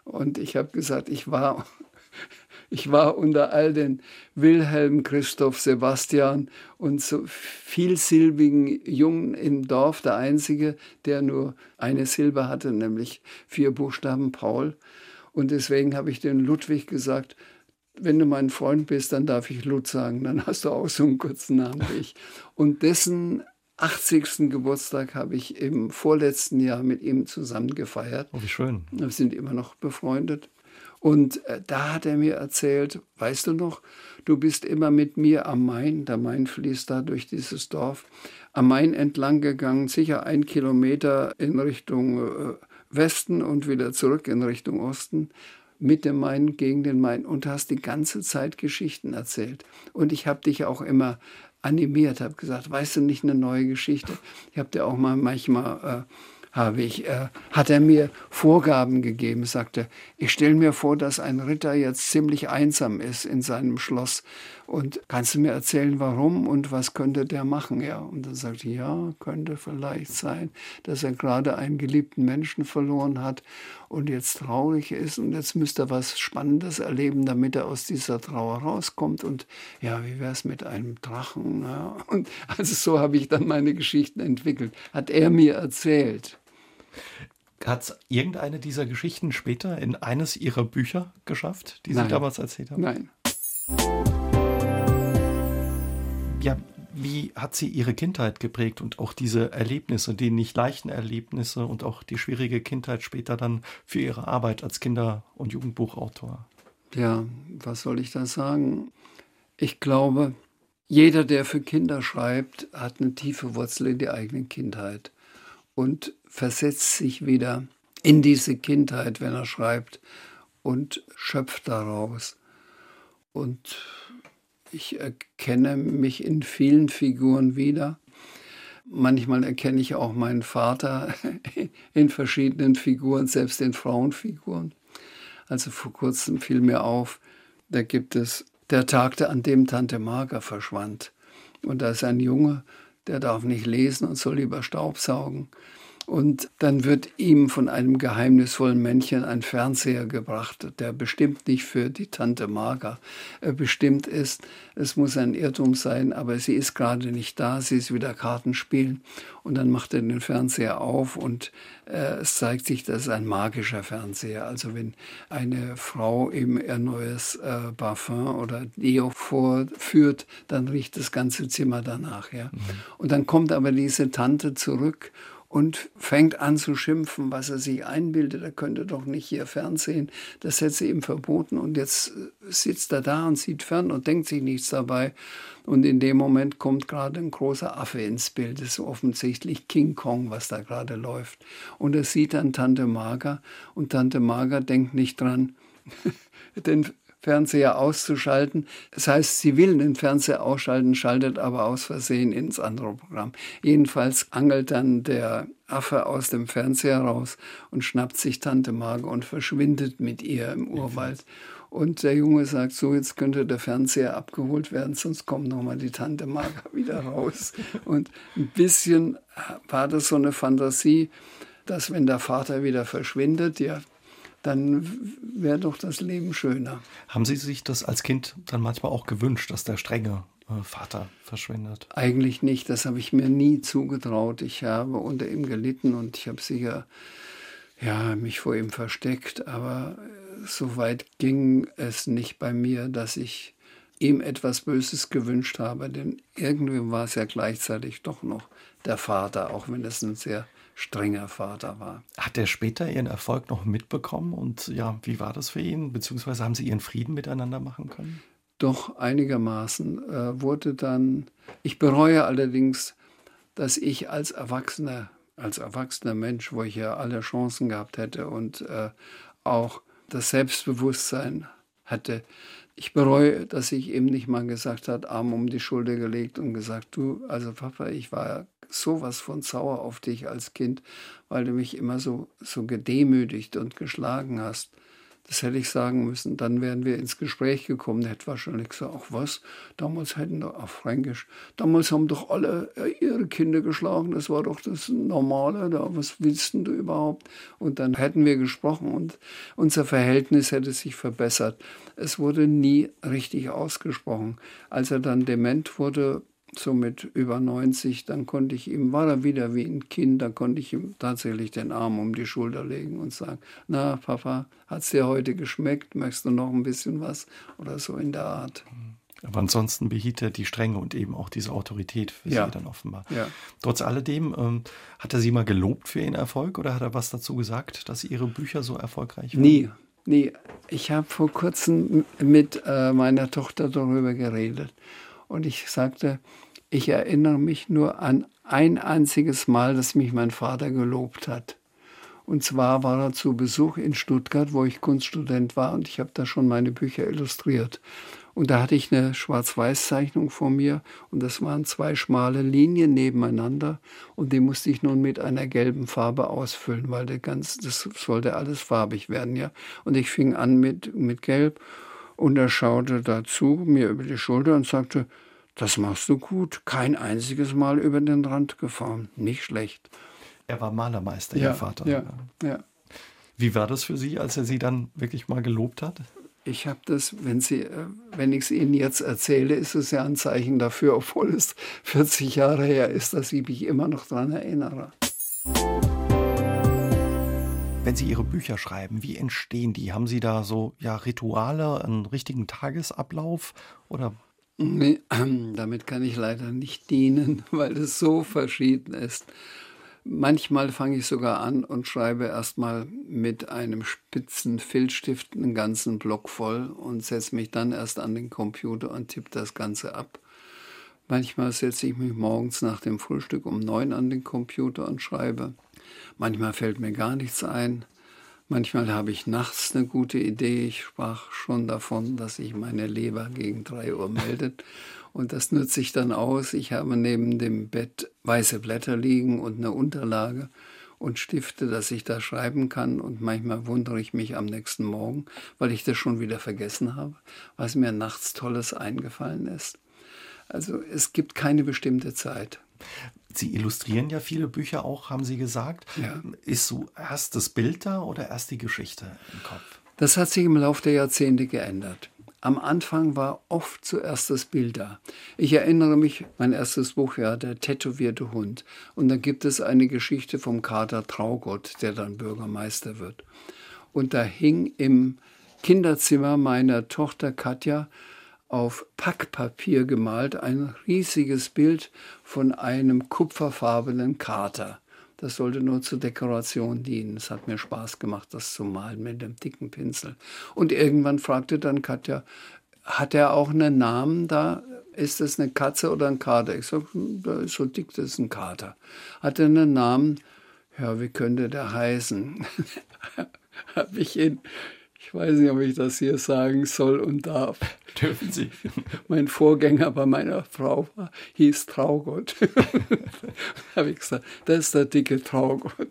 Und ich habe gesagt, ich war, ich war unter all den Wilhelm, Christoph, Sebastian und so vielsilbigen Jungen im Dorf der Einzige, der nur eine Silbe hatte, nämlich vier Buchstaben Paul. Und deswegen habe ich den Ludwig gesagt, wenn du mein Freund bist, dann darf ich Lutz sagen, dann hast du auch so einen kurzen Namen wie ich. Und dessen 80. Geburtstag habe ich im vorletzten Jahr mit ihm zusammen gefeiert. Oh, wie schön. Wir sind immer noch befreundet. Und äh, da hat er mir erzählt, weißt du noch, du bist immer mit mir am Main, der Main fließt da durch dieses Dorf, am Main entlang gegangen, sicher ein Kilometer in Richtung äh, Westen und wieder zurück in Richtung Osten, mit dem Main, gegen den Main und hast die ganze Zeit Geschichten erzählt. Und ich habe dich auch immer animiert, habe gesagt, weißt du nicht eine neue Geschichte? Ich habe dir auch mal manchmal äh, habe ich, äh, hat er mir Vorgaben gegeben, sagte, ich stelle mir vor, dass ein Ritter jetzt ziemlich einsam ist in seinem Schloss und kannst du mir erzählen, warum und was könnte der machen? Ja, und dann sagte ich, ja, könnte vielleicht sein, dass er gerade einen geliebten Menschen verloren hat und jetzt traurig ist und jetzt müsste er was Spannendes erleben, damit er aus dieser Trauer rauskommt und ja, wie wäre es mit einem Drachen? Ja, und also so habe ich dann meine Geschichten entwickelt, hat er mir erzählt. Hat es irgendeine dieser Geschichten später in eines Ihrer Bücher geschafft, die Sie Nein. damals erzählt haben? Nein. Ja, wie hat sie ihre Kindheit geprägt und auch diese Erlebnisse, die nicht leichten Erlebnisse und auch die schwierige Kindheit später dann für ihre Arbeit als Kinder- und Jugendbuchautor? Ja, was soll ich da sagen? Ich glaube, jeder, der für Kinder schreibt, hat eine tiefe Wurzel in die eigene Kindheit und versetzt sich wieder in diese Kindheit, wenn er schreibt und schöpft daraus. Und ich erkenne mich in vielen Figuren wieder. Manchmal erkenne ich auch meinen Vater in verschiedenen Figuren, selbst in Frauenfiguren. Also vor kurzem fiel mir auf, da gibt es der Tag, an dem Tante Marga verschwand. Und da ist ein Junge, der darf nicht lesen und soll lieber Staubsaugen. Und dann wird ihm von einem geheimnisvollen Männchen ein Fernseher gebracht, der bestimmt nicht für die Tante Marga bestimmt ist. Es muss ein Irrtum sein, aber sie ist gerade nicht da, sie ist wieder Karten spielen. Und dann macht er den Fernseher auf und äh, es zeigt sich, das ist ein magischer Fernseher. Also wenn eine Frau ihm ihr neues äh, Parfum oder Deo vorführt, dann riecht das ganze Zimmer danach. Ja? Mhm. Und dann kommt aber diese Tante zurück und fängt an zu schimpfen, was er sich einbildet. Er könnte doch nicht hier fernsehen. Das hätte sie ihm verboten. Und jetzt sitzt er da und sieht fern und denkt sich nichts dabei. Und in dem Moment kommt gerade ein großer Affe ins Bild. Das ist offensichtlich King Kong, was da gerade läuft. Und er sieht dann Tante Marga. Und Tante Marga denkt nicht dran, den Fernseher auszuschalten. Das heißt, sie will den Fernseher ausschalten, schaltet aber aus Versehen ins andere Programm. Jedenfalls angelt dann der Affe aus dem Fernseher raus und schnappt sich Tante Marge und verschwindet mit ihr im Urwald. Und der Junge sagt, so, jetzt könnte der Fernseher abgeholt werden, sonst kommt nochmal die Tante Marga wieder raus. Und ein bisschen war das so eine Fantasie, dass wenn der Vater wieder verschwindet, ja, dann wäre doch das Leben schöner. Haben Sie sich das als Kind dann manchmal auch gewünscht, dass der strenge äh, Vater verschwindet? Eigentlich nicht, das habe ich mir nie zugetraut. Ich habe unter ihm gelitten und ich habe sicher ja, mich vor ihm versteckt, aber so weit ging es nicht bei mir, dass ich ihm etwas Böses gewünscht habe, denn irgendwie war es ja gleichzeitig doch noch der Vater, auch wenn es ein sehr strenger Vater war. Hat er später Ihren Erfolg noch mitbekommen und ja, wie war das für ihn? Beziehungsweise haben Sie Ihren Frieden miteinander machen können? Doch einigermaßen äh, wurde dann, ich bereue allerdings, dass ich als Erwachsener, als erwachsener Mensch, wo ich ja alle Chancen gehabt hätte und äh, auch das Selbstbewusstsein hatte, ich bereue, dass ich eben nicht mal gesagt habe, Arm um die Schulter gelegt und gesagt, du, also Papa, ich war sowas von sauer auf dich als Kind, weil du mich immer so, so gedemütigt und geschlagen hast. Das hätte ich sagen müssen. Dann wären wir ins Gespräch gekommen. Der hätte wahrscheinlich gesagt, ach was, damals hätten doch, auf Fränkisch, damals haben doch alle äh, ihre Kinder geschlagen. Das war doch das Normale. Da, was willst du überhaupt? Und dann hätten wir gesprochen und unser Verhältnis hätte sich verbessert. Es wurde nie richtig ausgesprochen. Als er dann dement wurde, so mit über 90, dann konnte ich ihm, war er wieder wie ein Kind, da konnte ich ihm tatsächlich den Arm um die Schulter legen und sagen, na Papa, hat es dir heute geschmeckt, möchtest du noch ein bisschen was oder so in der Art. Aber ansonsten behielt er die Strenge und eben auch diese Autorität für Ja. Sie dann offenbar. Ja. Trotz alledem, ähm, hat er Sie mal gelobt für Ihren Erfolg oder hat er was dazu gesagt, dass Ihre Bücher so erfolgreich waren? Nie, nie. Ich habe vor kurzem mit äh, meiner Tochter darüber geredet und ich sagte, ich erinnere mich nur an ein einziges Mal, dass mich mein Vater gelobt hat. Und zwar war er zu Besuch in Stuttgart, wo ich Kunststudent war und ich habe da schon meine Bücher illustriert. Und da hatte ich eine Schwarz-Weiß-Zeichnung vor mir und das waren zwei schmale Linien nebeneinander und die musste ich nun mit einer gelben Farbe ausfüllen, weil der ganz, das sollte alles farbig werden, ja. Und ich fing an mit, mit Gelb und er schaute dazu mir über die Schulter und sagte, das machst du gut, kein einziges Mal über den Rand gefahren, nicht schlecht. Er war Malermeister, Ihr Vater. Ja, ja. Wie war das für Sie, als er Sie dann wirklich mal gelobt hat? Ich habe das, wenn Sie, äh, wenn ich es Ihnen jetzt erzähle, ist es ja ein Zeichen dafür, obwohl es 40 Jahre her ist, dass ich mich immer noch daran erinnere. Wenn Sie Ihre Bücher schreiben, wie entstehen die? Haben Sie da so ja, Rituale, einen richtigen Tagesablauf oder Nee, damit kann ich leider nicht dienen, weil es so verschieden ist. Manchmal fange ich sogar an und schreibe erstmal mit einem spitzen Filzstift einen ganzen Block voll und setze mich dann erst an den Computer und tippe das Ganze ab. Manchmal setze ich mich morgens nach dem Frühstück um neun an den Computer und schreibe. Manchmal fällt mir gar nichts ein. Manchmal habe ich nachts eine gute Idee. Ich sprach schon davon, dass sich meine Leber gegen drei Uhr meldet. Und das nütze ich dann aus. Ich habe neben dem Bett weiße Blätter liegen und eine Unterlage und Stifte, dass ich da schreiben kann. Und manchmal wundere ich mich am nächsten Morgen, weil ich das schon wieder vergessen habe, was mir nachts Tolles eingefallen ist. Also es gibt keine bestimmte Zeit. Sie illustrieren ja viele Bücher auch, haben Sie gesagt. Ja. Ist so erst das Bild da oder erst die Geschichte im Kopf? Das hat sich im Laufe der Jahrzehnte geändert. Am Anfang war oft zuerst das Bild da. Ich erinnere mich, mein erstes Buch, ja, Der tätowierte Hund. Und da gibt es eine Geschichte vom Kater Traugott, der dann Bürgermeister wird. Und da hing im Kinderzimmer meiner Tochter Katja auf Packpapier gemalt ein riesiges Bild von einem kupferfarbenen Kater. Das sollte nur zur Dekoration dienen. Es hat mir Spaß gemacht, das zu malen mit dem dicken Pinsel. Und irgendwann fragte dann Katja, hat er auch einen Namen da? Ist es eine Katze oder ein Kater? Ich sage, da ist so dick, das ist ein Kater. Hat er einen Namen? Ja, wie könnte der heißen? Habe ich ihn, ich weiß nicht, ob ich das hier sagen soll und darf. Dürfen Sie. Mein Vorgänger bei meiner Frau war, hieß Traugott. habe ich gesagt, das ist der dicke Traugott.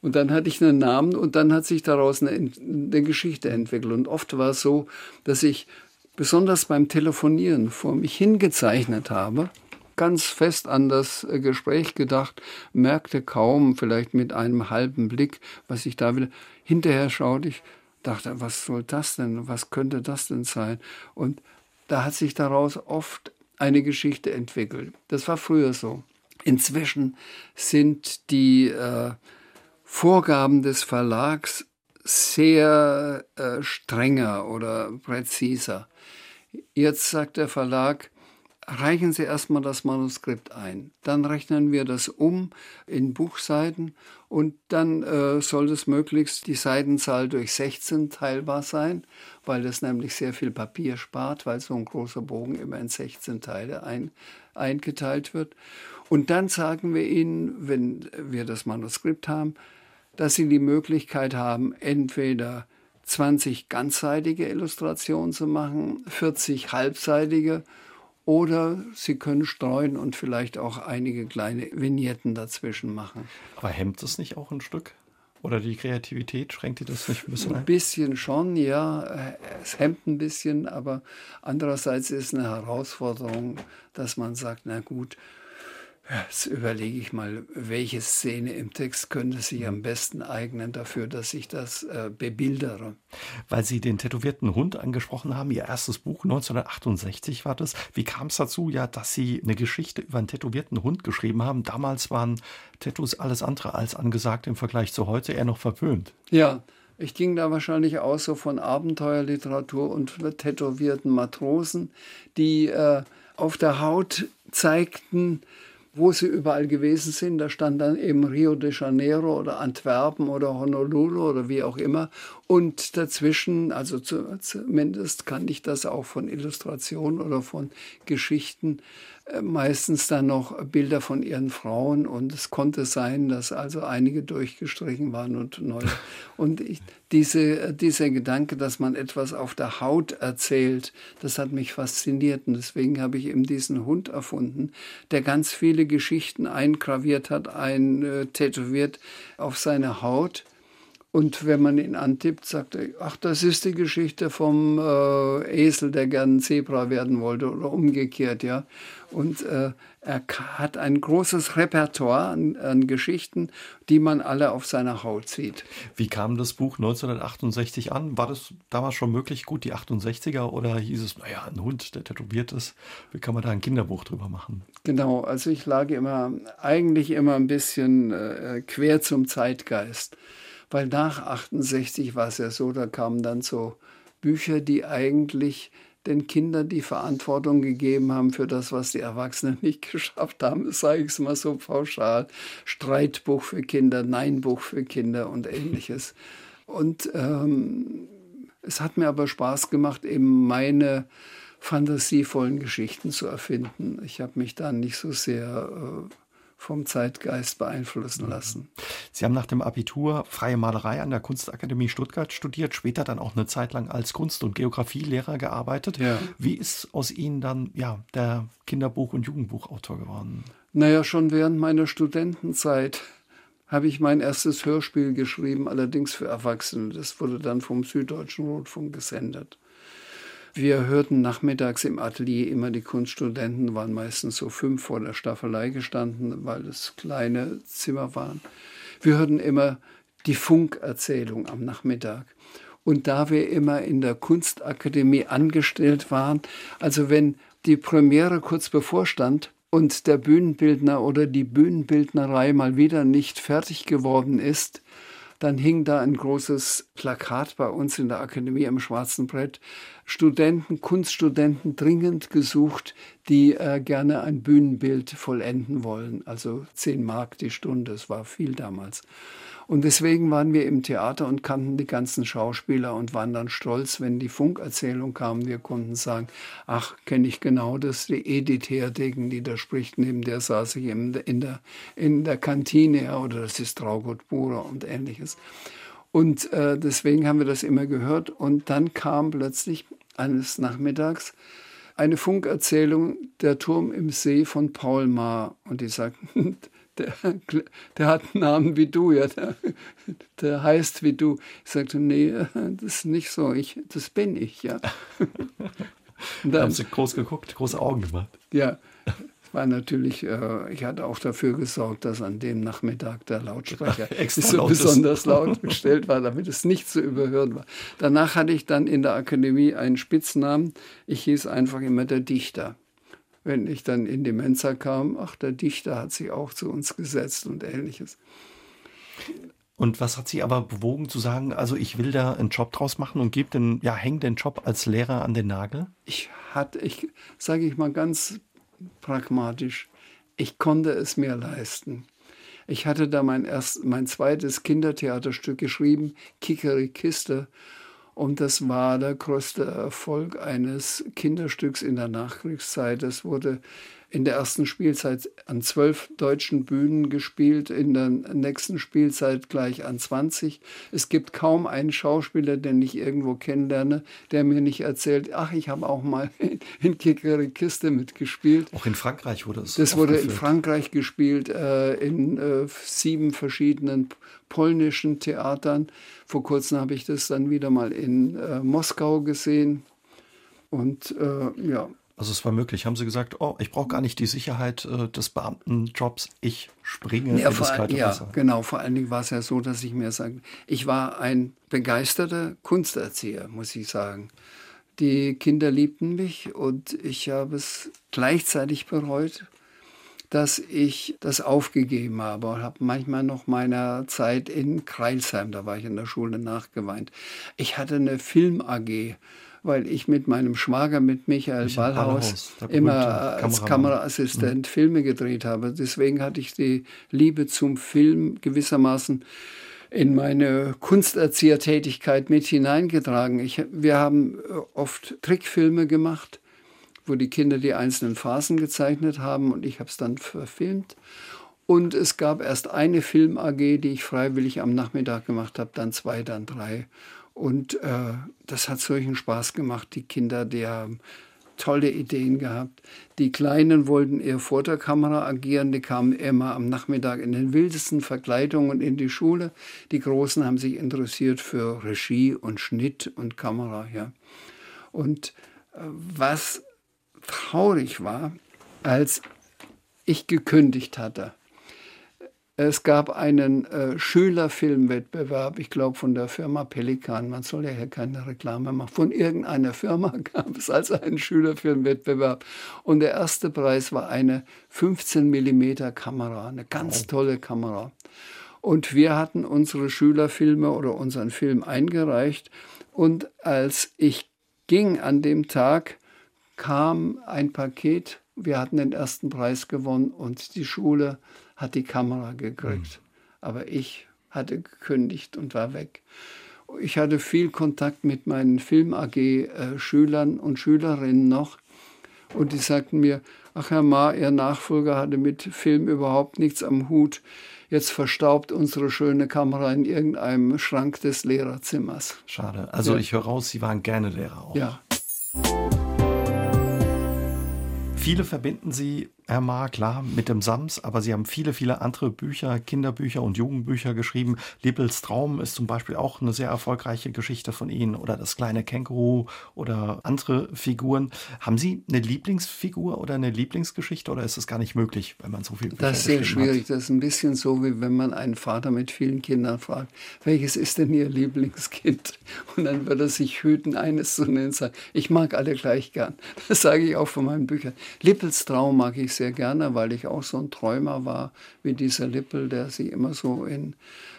Und dann hatte ich einen Namen und dann hat sich daraus eine, eine Geschichte entwickelt. Und oft war es so, dass ich besonders beim Telefonieren vor mich hingezeichnet habe, ganz fest an das äh, Gespräch gedacht, merkte kaum, vielleicht mit einem halben Blick, was ich da will. Hinterher schaute ich, dachte, was soll das denn? Was könnte das denn sein? Und da hat sich daraus oft eine Geschichte entwickelt. Das war früher so. Inzwischen sind die äh, Vorgaben des Verlags sehr äh, strenger oder präziser. Jetzt sagt der Verlag, reichen Sie erstmal das Manuskript ein. Dann rechnen wir das um in Buchseiten und dann äh, soll es möglichst die Seitenzahl durch 16 teilbar sein, weil das nämlich sehr viel Papier spart, weil so ein großer Bogen immer in 16 Teile ein, eingeteilt wird. Und dann sagen wir Ihnen, wenn wir das Manuskript haben, dass Sie die Möglichkeit haben, entweder 20 ganzseitige Illustrationen zu machen, 40 halbseitige oder Sie können streuen und vielleicht auch einige kleine Vignetten dazwischen machen. Aber hemmt es nicht auch ein Stück? Oder die Kreativität schränkt die das nicht ein bisschen Ein ein? bisschen schon, ja. Es hemmt ein bisschen, aber andererseits ist eine Herausforderung, dass man sagt, na gut, Jetzt überlege ich mal, welche Szene im Text könnte sich am besten eignen dafür, dass ich das äh, bebildere. Weil Sie den tätowierten Hund angesprochen haben, Ihr erstes Buch 1968 war das. Wie kam es dazu, ja, dass Sie eine Geschichte über einen tätowierten Hund geschrieben haben? Damals waren Tattoos alles andere als angesagt im Vergleich zu heute, eher noch verpönt. Ja, ich ging da wahrscheinlich aus so von Abenteuerliteratur und tätowierten Matrosen, die äh, auf der Haut zeigten, wo sie überall gewesen sind. Da stand dann eben Rio de Janeiro oder Antwerpen oder Honolulu oder wie auch immer. Und dazwischen, also zumindest kann ich das auch von Illustrationen oder von Geschichten meistens dann noch Bilder von ihren Frauen. Und es konnte sein, dass also einige durchgestrichen waren und neu. Und ich, diese, dieser Gedanke, dass man etwas auf der Haut erzählt, das hat mich fasziniert. Und deswegen habe ich eben diesen Hund erfunden, der ganz viele Geschichten eingraviert hat, ein äh, tätowiert auf seine Haut und wenn man ihn antippt, sagt er, ach, das ist die Geschichte vom äh, Esel, der gern Zebra werden wollte oder umgekehrt, ja. Und äh, er hat ein großes Repertoire an, an, Geschichten, die man alle auf seiner Haut sieht. Wie kam das Buch 1968 an? War das damals schon möglich gut, die 68er, oder hieß es, naja, ein Hund, der tätowiert ist, wie kann man da ein Kinderbuch drüber machen? Genau, also ich lag immer, eigentlich immer ein bisschen äh, quer zum Zeitgeist weil nach 68 war es ja so, da kamen dann so Bücher, die eigentlich den Kindern die Verantwortung gegeben haben für das, was die Erwachsenen nicht geschafft haben, sage ich es mal so pauschal. Streitbuch für Kinder, Neinbuch für Kinder und ähnliches. Und ähm, es hat mir aber Spaß gemacht, eben meine fantasievollen Geschichten zu erfinden. Ich habe mich da nicht so sehr äh, vom Zeitgeist beeinflussen mhm. lassen. Sie haben nach dem Abitur freie Malerei an der Kunstakademie Stuttgart studiert, später dann auch eine Zeit lang als Kunst- und Geografielehrer gearbeitet. Ja. Wie ist aus Ihnen dann ja, der Kinderbuch- und Jugendbuchautor geworden? Naja, schon während meiner Studentenzeit habe ich mein erstes Hörspiel geschrieben, allerdings für Erwachsene. Das wurde dann vom Süddeutschen Rundfunk gesendet. Wir hörten nachmittags im Atelier immer die Kunststudenten, waren meistens so fünf vor der Staffelei gestanden, weil es kleine Zimmer waren. Wir hörten immer die Funkerzählung am Nachmittag. Und da wir immer in der Kunstakademie angestellt waren, also wenn die Premiere kurz bevorstand und der Bühnenbildner oder die Bühnenbildnerei mal wieder nicht fertig geworden ist, dann hing da ein großes Plakat bei uns in der Akademie am Schwarzen Brett. Studenten, Kunststudenten dringend gesucht, die äh, gerne ein Bühnenbild vollenden wollen. Also 10 Mark die Stunde, das war viel damals. Und deswegen waren wir im Theater und kannten die ganzen Schauspieler und waren dann stolz, wenn die Funkerzählung kam. Wir konnten sagen, ach, kenne ich genau, das die Edith Herdegen, die da spricht. Neben der saß ich in der, in der, in der Kantine, oder das ist Traugott Burer und ähnliches. Und äh, deswegen haben wir das immer gehört. Und dann kam plötzlich eines Nachmittags eine Funkerzählung, der Turm im See von Paul Maar. Und die sagten, der, der hat einen Namen wie du, ja, der, der heißt wie du. Ich sagte, nee, das ist nicht so, ich, das bin ich, ja. da haben sie groß geguckt, große Augen gemacht. Ja, war natürlich, äh, ich hatte auch dafür gesorgt, dass an dem Nachmittag der Lautsprecher so besonders laut gestellt war, damit es nicht zu überhören war. Danach hatte ich dann in der Akademie einen Spitznamen. Ich hieß einfach immer der Dichter wenn ich dann in die Mensa kam, ach, der Dichter hat sich auch zu uns gesetzt und ähnliches. Und was hat Sie aber bewogen zu sagen, also ich will da einen Job draus machen und gebe den, ja, häng den Job als Lehrer an den Nagel? Ich hatte, ich sage ich mal ganz pragmatisch, ich konnte es mir leisten. Ich hatte da mein erst, mein zweites Kindertheaterstück geschrieben, Kikerikiste. Und das war der größte Erfolg eines Kinderstücks in der Nachkriegszeit. Es wurde in der ersten Spielzeit an zwölf deutschen Bühnen gespielt, in der nächsten Spielzeit gleich an 20. Es gibt kaum einen Schauspieler, den ich irgendwo kennenlerne, der mir nicht erzählt, ach, ich habe auch mal in Kikerikiste mitgespielt. Auch in Frankreich wurde es. Das wurde in Frankreich gespielt, äh, in äh, sieben verschiedenen polnischen Theatern. Vor kurzem habe ich das dann wieder mal in äh, Moskau gesehen. Und äh, ja, Also es war möglich. Haben Sie gesagt, oh, ich brauche gar nicht die Sicherheit äh, des Beamtenjobs, ich springe ja, in das kalte ja, Wasser. Genau, vor allen Dingen war es ja so, dass ich mir sage, ich war ein begeisterter Kunsterzieher, muss ich sagen. Die Kinder liebten mich und ich habe es gleichzeitig bereut, dass ich das aufgegeben habe und habe manchmal noch meiner Zeit in Kreilsheim, da war ich in der Schule, nachgeweint. Ich hatte eine Film-AG weil ich mit meinem Schwager, mit Michael, Michael Ballhaus, immer als Kameraassistent mhm. Filme gedreht habe. Deswegen hatte ich die Liebe zum Film gewissermaßen in meine Kunsterziehertätigkeit mit hineingetragen. Ich, wir haben äh, oft Trickfilme gemacht, wo die Kinder die einzelnen Phasen gezeichnet haben und ich habe es dann verfilmt. Und es gab erst eine Film-AG, die ich freiwillig am Nachmittag gemacht habe, dann zwei, dann drei. Und äh, das hat solchen Spaß gemacht. Die Kinder, die haben tolle Ideen gehabt. Die Kleinen wollten eher vor der Kamera agieren. Die kamen immer am Nachmittag in den wildesten Verkleidungen in die Schule. Die Großen haben sich interessiert für Regie und Schnitt und Kamera. Ja. Und äh, was traurig war, als ich gekündigt hatte, es gab einen äh, Schülerfilmwettbewerb, ich glaube von der Firma Pelikan. Man soll ja hier keine Reklame machen. Von irgendeiner Firma gab es also einen Schülerfilmwettbewerb. Und der erste Preis war eine 15 mm Kamera, eine ganz tolle Kamera. Und wir hatten unsere Schülerfilme oder unseren Film eingereicht. Und als ich ging an dem Tag, kam ein Paket. Wir hatten den ersten Preis gewonnen und die Schule hat die Kamera gekriegt. Mhm. Aber ich hatte gekündigt und war weg. Ich hatte viel Kontakt mit meinen Film-AG-Schülern und Schülerinnen noch. Und die sagten mir, ach Herr Ma, Ihr Nachfolger hatte mit Film überhaupt nichts am Hut. Jetzt verstaubt unsere schöne Kamera in irgendeinem Schrank des Lehrerzimmers. Schade. Also ja. ich höre raus, Sie waren gerne Lehrer auch. Ja. Viele verbinden Sie Herr Ma, klar, mit dem Sams, aber Sie haben viele, viele andere Bücher, Kinderbücher und Jugendbücher geschrieben. Lippels Traum ist zum Beispiel auch eine sehr erfolgreiche Geschichte von Ihnen oder das kleine Känguru oder andere Figuren. Haben Sie eine Lieblingsfigur oder eine Lieblingsgeschichte oder ist es gar nicht möglich, wenn man so viel Bücher Das ist sehr schwierig. Hat? Das ist ein bisschen so, wie wenn man einen Vater mit vielen Kindern fragt, welches ist denn Ihr Lieblingskind? Und dann wird er sich hüten, eines zu nennen. Ich mag alle gleich gern. Das sage ich auch von meinen Büchern. Lippels Traum mag ich sehr gerne, weil ich auch so ein Träumer war wie dieser Lippel, der sich immer so in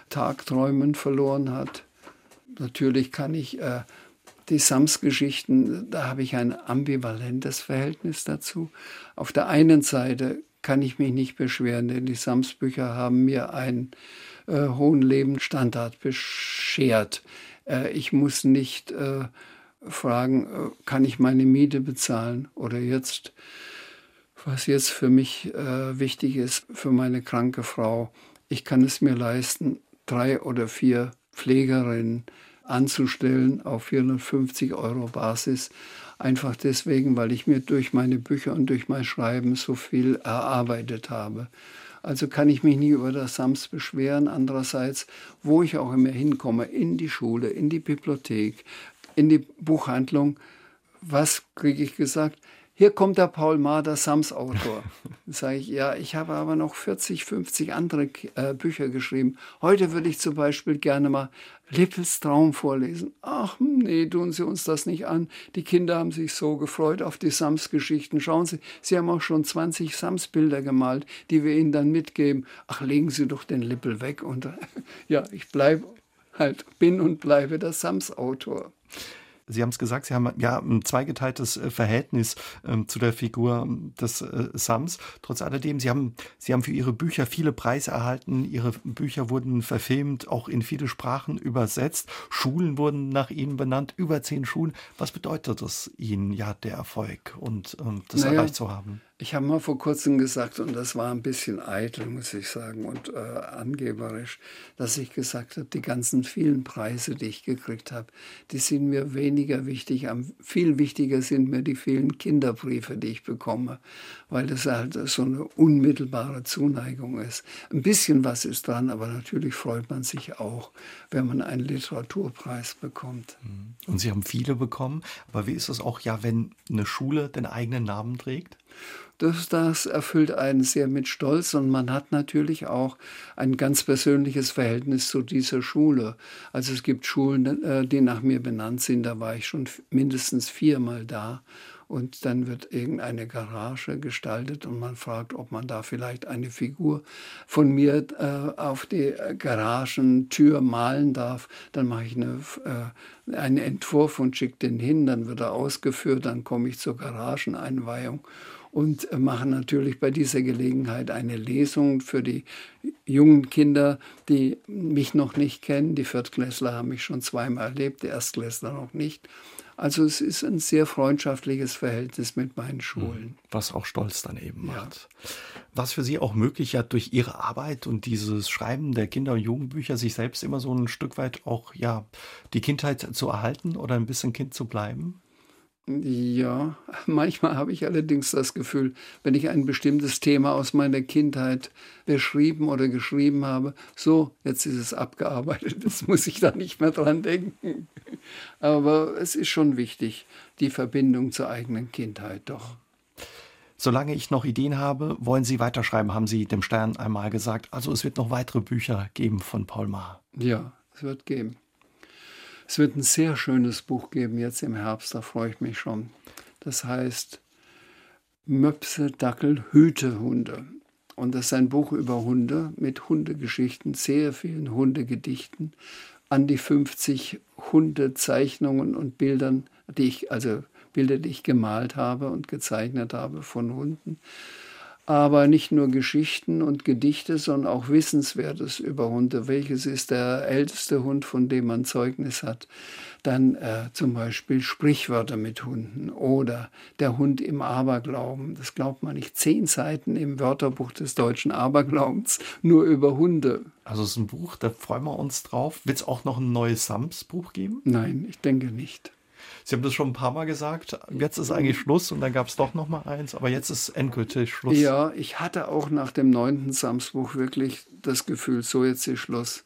Tagträumen verloren hat. Natürlich kann ich äh, die Sams-Geschichten, da habe ich ein ambivalentes Verhältnis dazu. Auf der einen Seite kann ich mich nicht beschweren, denn die Sams-Bücher haben mir einen äh, hohen Lebensstandard beschert. Äh, ich muss nicht äh, fragen, äh, kann ich meine Miete bezahlen oder jetzt was jetzt für mich äh, wichtig ist, für meine kranke Frau. Ich kann es mir leisten, drei oder vier Pflegerinnen anzustellen auf 450 Euro Basis. Einfach deswegen, weil ich mir durch meine Bücher und durch mein Schreiben so viel erarbeitet habe. Also kann ich mich nie über das Sams beschweren. Andererseits, wo ich auch immer hinkomme, in die Schule, in die Bibliothek, in die Buchhandlung, was kriege ich gesagt? Hier kommt der Paul Mader, Sams Autor. Dann sage ich, ja, ich habe aber noch 40, 50 andere äh, Bücher geschrieben. Heute würde ich zum Beispiel gerne mal Lippels Traum vorlesen. Ach, nee, tun Sie uns das nicht an. Die Kinder haben sich so gefreut auf die Sams-Geschichten. Schauen Sie, Sie haben auch schon 20 Sams-Bilder gemalt, die wir Ihnen dann mitgeben. Ach, legen Sie doch den Lippel weg. Und ja, ich bleibe halt, bin und bleibe der Sams-Autor. Sie haben es gesagt, Sie haben ja ein zweigeteiltes äh, Verhältnis ähm, zu der Figur ähm, des äh, Sams. Trotz alledem, Sie haben, Sie haben für Ihre Bücher viele Preise erhalten. Ihre Bücher wurden verfilmt, auch in viele Sprachen übersetzt. Schulen wurden nach Ihnen benannt, über zehn Schulen. Was bedeutet das Ihnen, ja, der Erfolg und ähm, das naja, erreicht zu haben? Ich habe mal vor kurzem gesagt, und das war ein bisschen eitel, muss ich sagen, und äh, angeberisch, dass ich gesagt habe, die ganzen vielen Preise, die ich gekriegt habe, die sind mir weniger wichtig. Viel wichtiger sind mir die vielen Kinderbriefe, die ich bekomme, weil das halt so eine unmittelbare Zuneigung ist. Ein bisschen was ist dran, aber natürlich freut man sich auch, wenn man einen Literaturpreis bekommt. Mhm. Und Sie haben viele bekommen, aber wie ist es auch, ja, wenn eine Schule den eigenen Namen trägt? Das, das erfüllt einen sehr mit Stolz und man hat natürlich auch ein ganz persönliches Verhältnis zu dieser Schule. Also es gibt Schulen, äh, die nach mir benannt sind, da war ich schon mindestens viermal da und dann wird irgendeine Garage gestaltet und man fragt, ob man da vielleicht eine Figur von mir äh, auf die Garagentür malen darf. Dann mache ich eine, äh, einen Entwurf und schicke den hin, dann wird er ausgeführt, dann komme ich zur Garageneinweihung und machen natürlich bei dieser Gelegenheit eine Lesung für die jungen Kinder, die mich noch nicht kennen. Die Viertklässler haben mich schon zweimal erlebt, die Erstklässler noch nicht. Also es ist ein sehr freundschaftliches Verhältnis mit meinen Schulen. Hm, was auch Stolz dann eben macht. Ja. Was für Sie auch möglich hat, durch Ihre Arbeit und dieses Schreiben der Kinder- und Jugendbücher sich selbst immer so ein Stück weit auch ja die Kindheit zu erhalten oder ein bisschen Kind zu bleiben? Ja, manchmal habe ich allerdings das Gefühl, wenn ich ein bestimmtes Thema aus meiner Kindheit beschrieben oder geschrieben habe, so, jetzt ist es abgearbeitet, jetzt muss ich da nicht mehr dran denken. Aber es ist schon wichtig, die Verbindung zur eigenen Kindheit doch. Solange ich noch Ideen habe, wollen Sie weiterschreiben, haben Sie dem Stern einmal gesagt. Also es wird noch weitere Bücher geben von Paul Maar. Ja, es wird geben. Es wird ein sehr schönes Buch geben jetzt im Herbst, da freue ich mich schon. Das heißt Möpse, Dackel, Hütehunde. Und das ist ein Buch über Hunde mit Hundegeschichten, sehr vielen Hundegedichten, an die 50 Hundezeichnungen und Bildern, die ich, also Bilder, die ich gemalt habe und gezeichnet habe von Hunden aber nicht nur Geschichten und Gedichte, sondern auch Wissenswertes über Hunde. Welches ist der älteste Hund, von dem man Zeugnis hat? Dann äh, zum Beispiel Sprichwörter mit Hunden oder der Hund im Aberglauben. Das glaubt man nicht. Zehn Seiten im Wörterbuch des deutschen Aberglaubens nur über Hunde. Also es ist ein Buch, da freuen wir uns drauf. Wird es auch noch ein neues Sams-Buch geben? Nein, ich denke nicht. Sie haben das schon ein paar Mal gesagt. Jetzt ist eigentlich Schluss und dann gab es doch noch mal eins, aber jetzt ist endgültig Schluss. Ja, ich hatte auch nach dem neunten Samsbuch wirklich das Gefühl, so jetzt ist Schluss.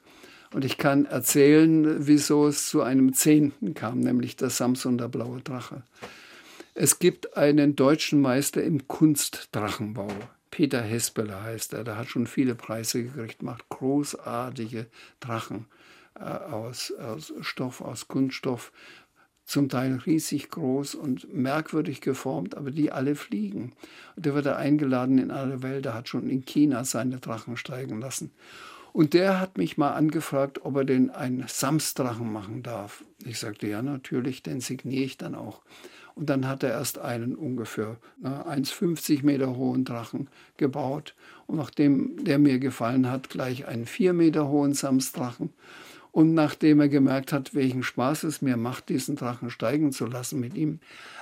Und ich kann erzählen, wieso es zu einem zehnten kam, nämlich der Sams und der blaue Drache. Es gibt einen deutschen Meister im Kunstdrachenbau. Peter Hespeler heißt er. Der hat schon viele Preise gekriegt, macht großartige Drachen äh, aus, aus Stoff, aus Kunststoff zum Teil riesig groß und merkwürdig geformt, aber die alle fliegen. Und der wird da eingeladen in alle Welt, der hat schon in China seine Drachen steigen lassen. Und der hat mich mal angefragt, ob er denn einen Samsdrachen machen darf. Ich sagte, ja, natürlich, den signiere ich dann auch. Und dann hat er erst einen ungefähr 1,50 Meter hohen Drachen gebaut. Und nachdem der mir gefallen hat, gleich einen 4 Meter hohen Samsdrachen. Und nachdem er gemerkt hat, welchen Spaß es mir macht, diesen Drachen steigen zu lassen mit ihm,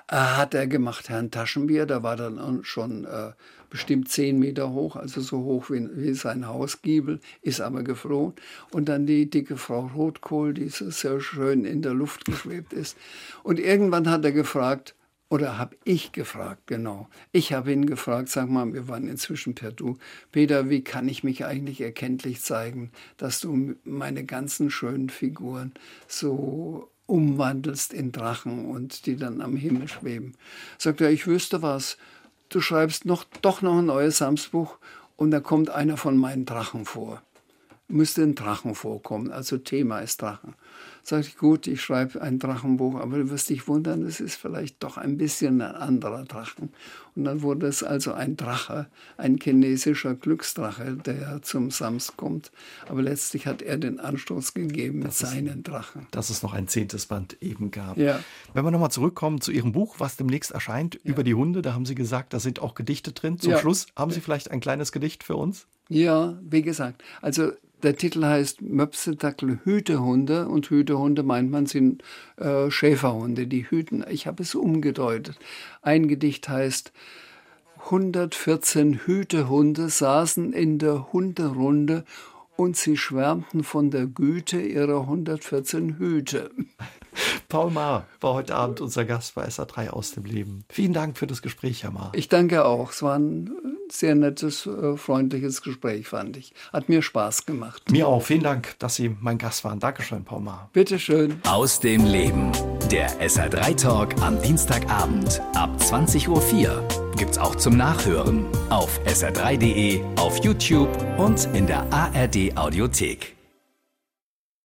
äh, hat er gemacht Herrn Taschenbier. Der war dann schon äh, bestimmt zehn Meter hoch, also so hoch wie, wie, sein Hausgiebel, ist aber geflohen. Und dann die dicke Frau Rotkohl, die so sehr schön in der Luft geschwebt ist. Und irgendwann hat er gefragt, oder habe ich gefragt, genau. Ich habe ihn gefragt, sag mal, wir waren inzwischen per Du. Peter, wie kann ich mich eigentlich erkenntlich zeigen, dass du meine ganzen schönen Figuren so umwandelst in Drachen und die dann am Himmel schweben? Sagt er, ich wüsste was. Du schreibst noch, doch noch ein neues Samsbuch und da kommt einer von meinen Drachen vor. Müsste ein Drachen vorkommen, also Thema ist Drachen. Sag ich, gut, ich schreibe ein Drachenbuch, aber du wirst dich wundern, es ist vielleicht doch ein bisschen ein anderer Drachen. Und dann wurde es also ein Drache, ein chinesischer Glücksdrache, der zum Sams kommt. Aber letztlich hat er den Anstoß gegeben mit seinen Drachen. Dass es noch ein zehntes Band eben gab. Ja. Wenn wir nochmal zurückkommen zu Ihrem Buch, was demnächst erscheint, ja. über die Hunde, da haben Sie gesagt, da sind auch Gedichte drin. Zum ja. Schluss haben Sie vielleicht ein kleines Gedicht für uns? Ja, wie gesagt, also der Titel heißt Möpse, Dackel, Hütehunde und Hütehunde meint man sind äh, Schäferhunde, die hüten. Ich habe es umgedeutet. Ein Gedicht heißt 114 Hütehunde saßen in der Hunderunde und sie schwärmten von der Güte ihrer 114 Hüte. Paul Maar war heute Abend unser Gast bei SA3 aus dem Leben. Vielen Dank für das Gespräch, Herr Maar. Ich danke auch. Es war ein sehr nettes, äh, freundliches Gespräch, fand ich. Hat mir Spaß gemacht. Mir auch. Vielen Dank, dass Sie mein Gast waren. Dankeschön, Paul. Bitteschön. Aus dem Leben. Der SA3 Talk am Dienstagabend ab 20.04 Uhr. Gibt's auch zum Nachhören auf sr3.de, auf YouTube und in der ARD Audiothek.